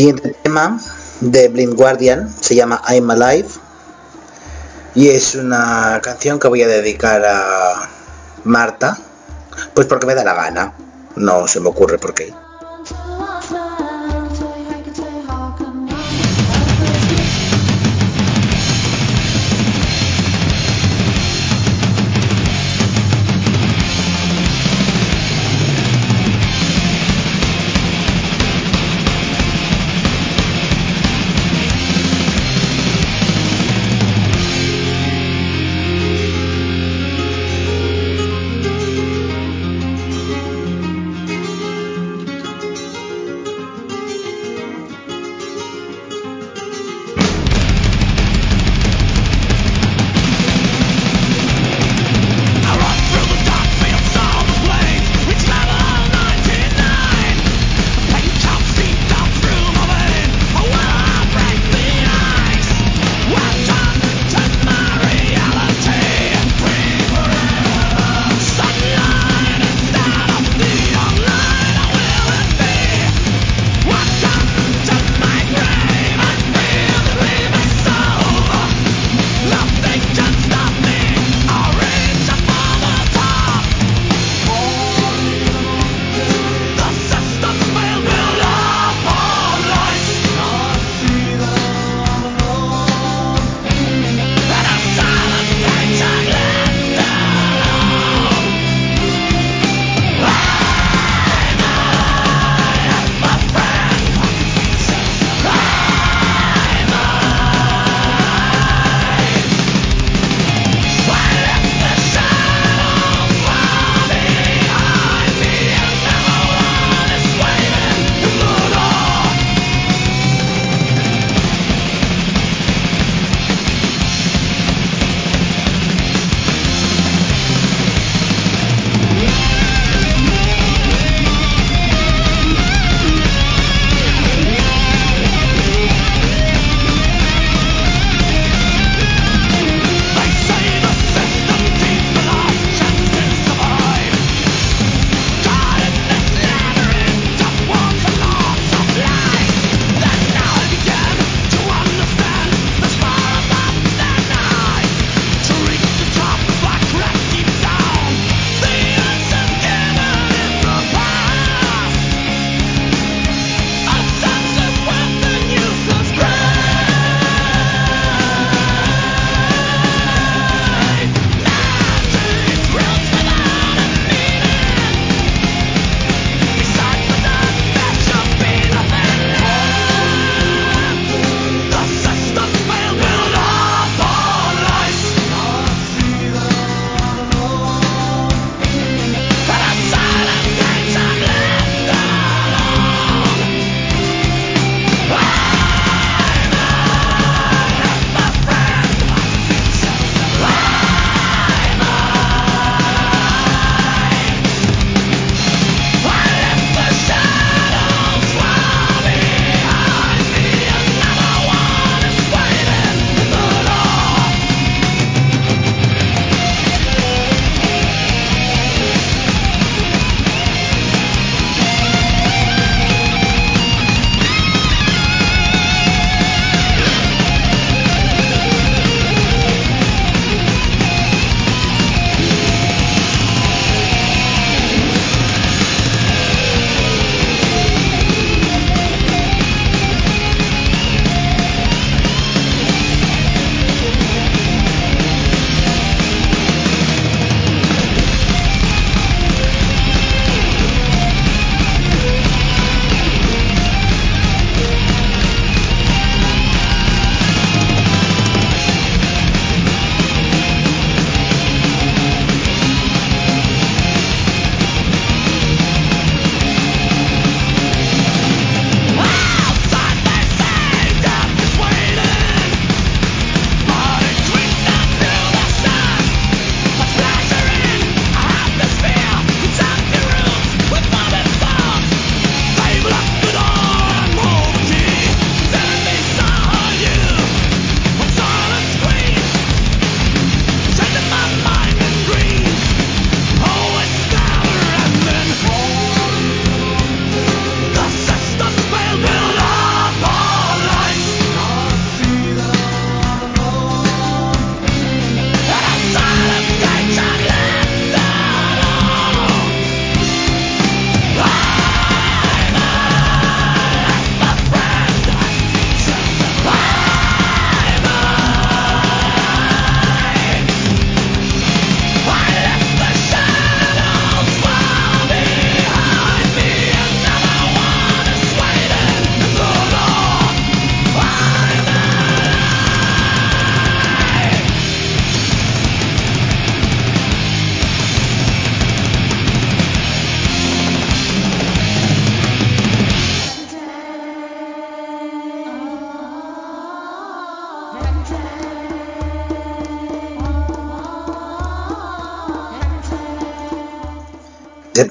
Siguiente tema de Blind Guardian se llama I'm Alive y es una canción que voy a dedicar a Marta, pues porque me da la gana, no se me ocurre por qué.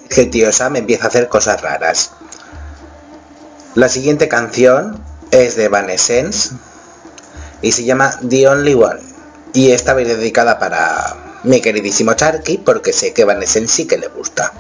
Que el tío Sam empieza a hacer cosas raras. La siguiente canción es de Evanescence y se llama The Only One. Y esta vez dedicada para mi queridísimo Charky porque sé que Evanescence sí que le gusta.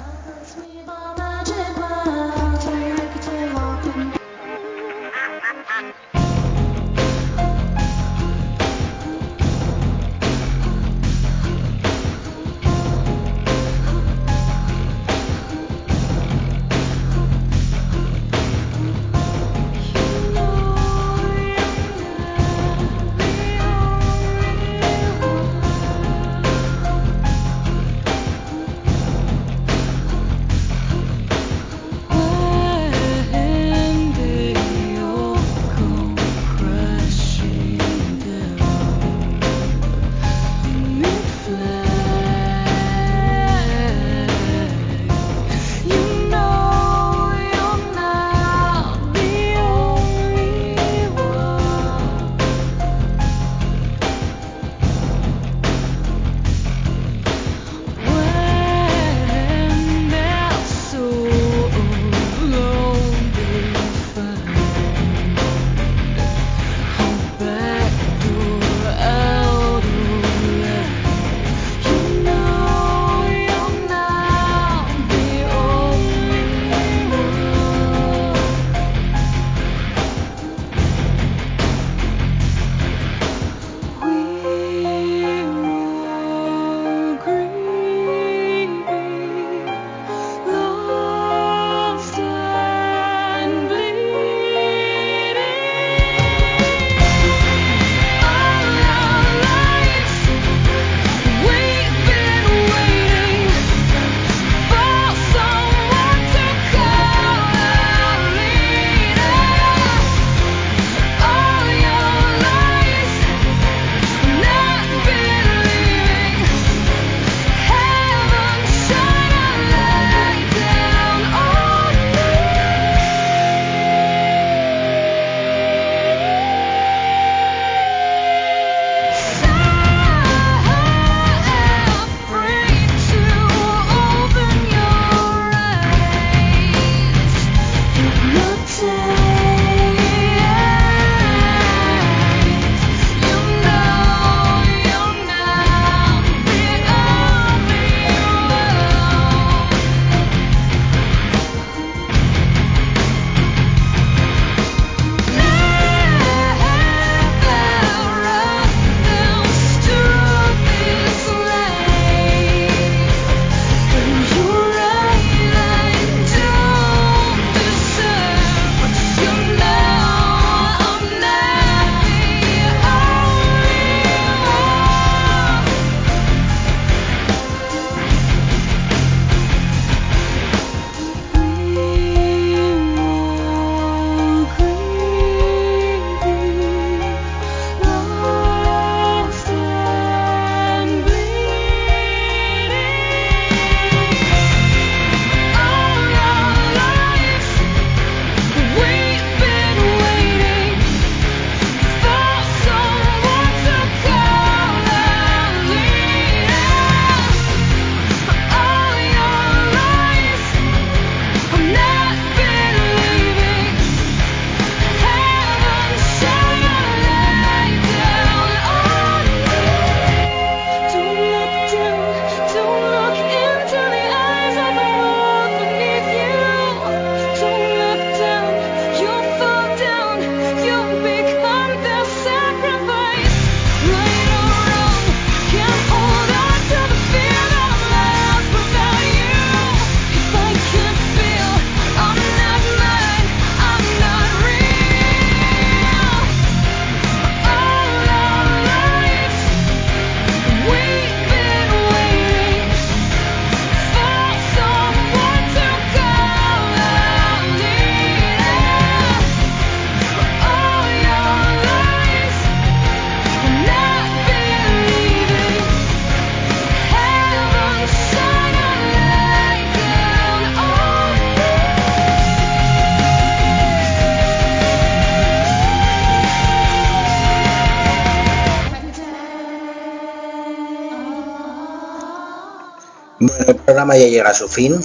El programa ya llega a su fin.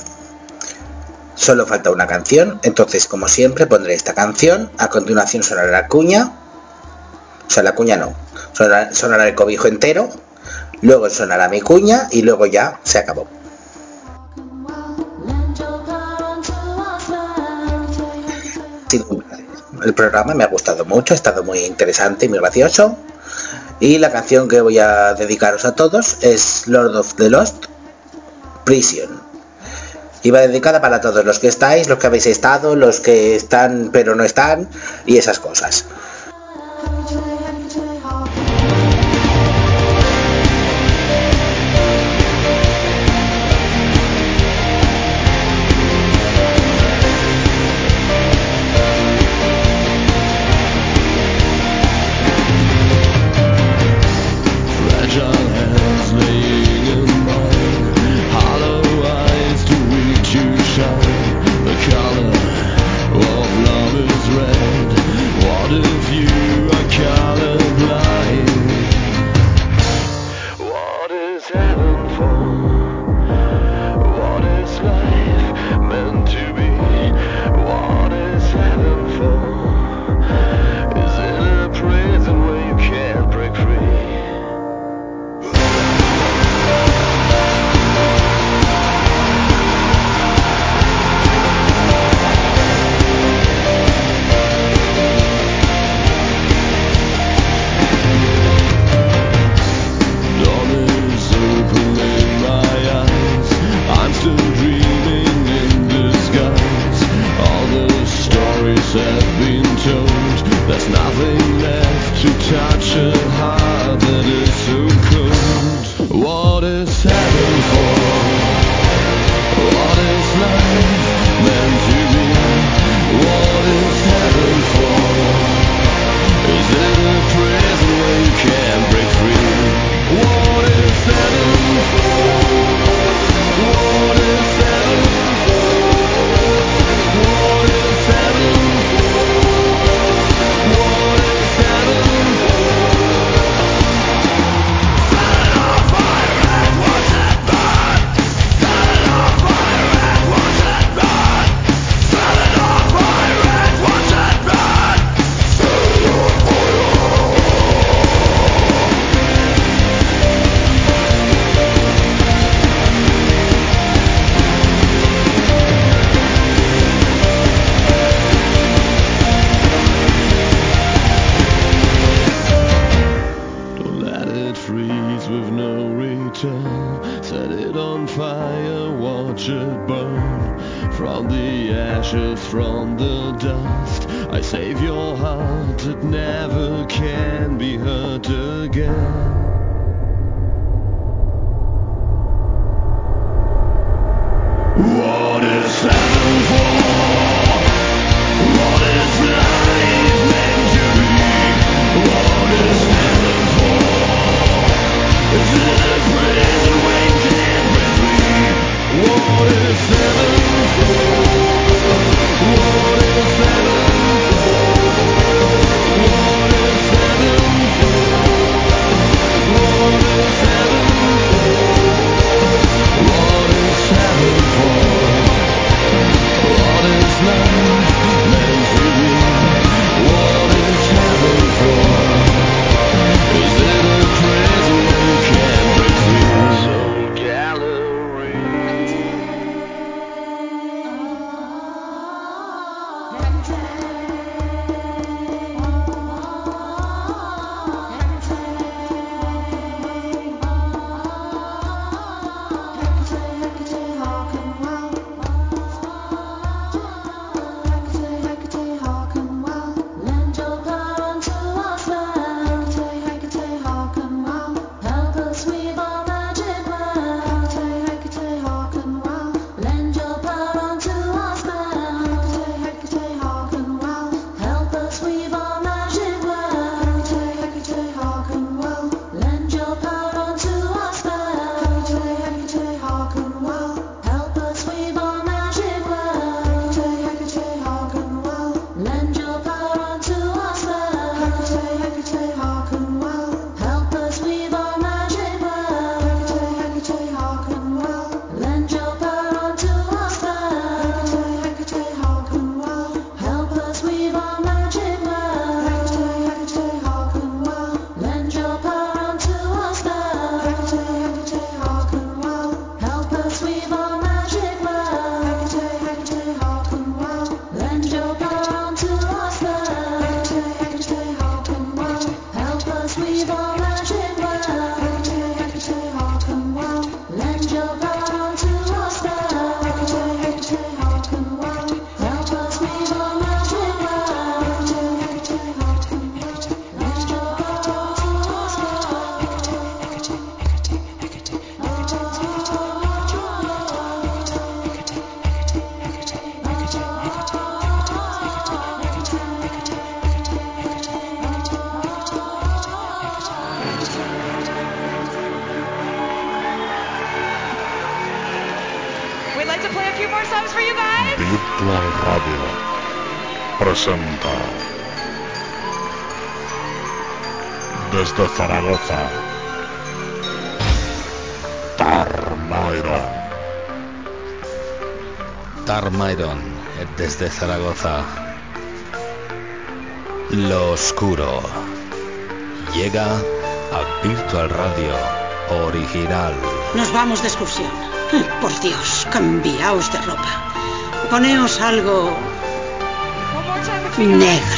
Solo falta una canción. Entonces, como siempre, pondré esta canción. A continuación sonará la cuña. O sea, la cuña no. Sonará, sonará el cobijo entero. Luego sonará mi cuña y luego ya se acabó. El programa me ha gustado mucho, ha estado muy interesante y muy gracioso. Y la canción que voy a dedicaros a todos es Lord of the Lost Prison. Iba dedicada para todos los que estáis, los que habéis estado, los que están pero no están y esas cosas. excursión. Mm, por Dios, cambiaos de ropa. Poneos algo negro.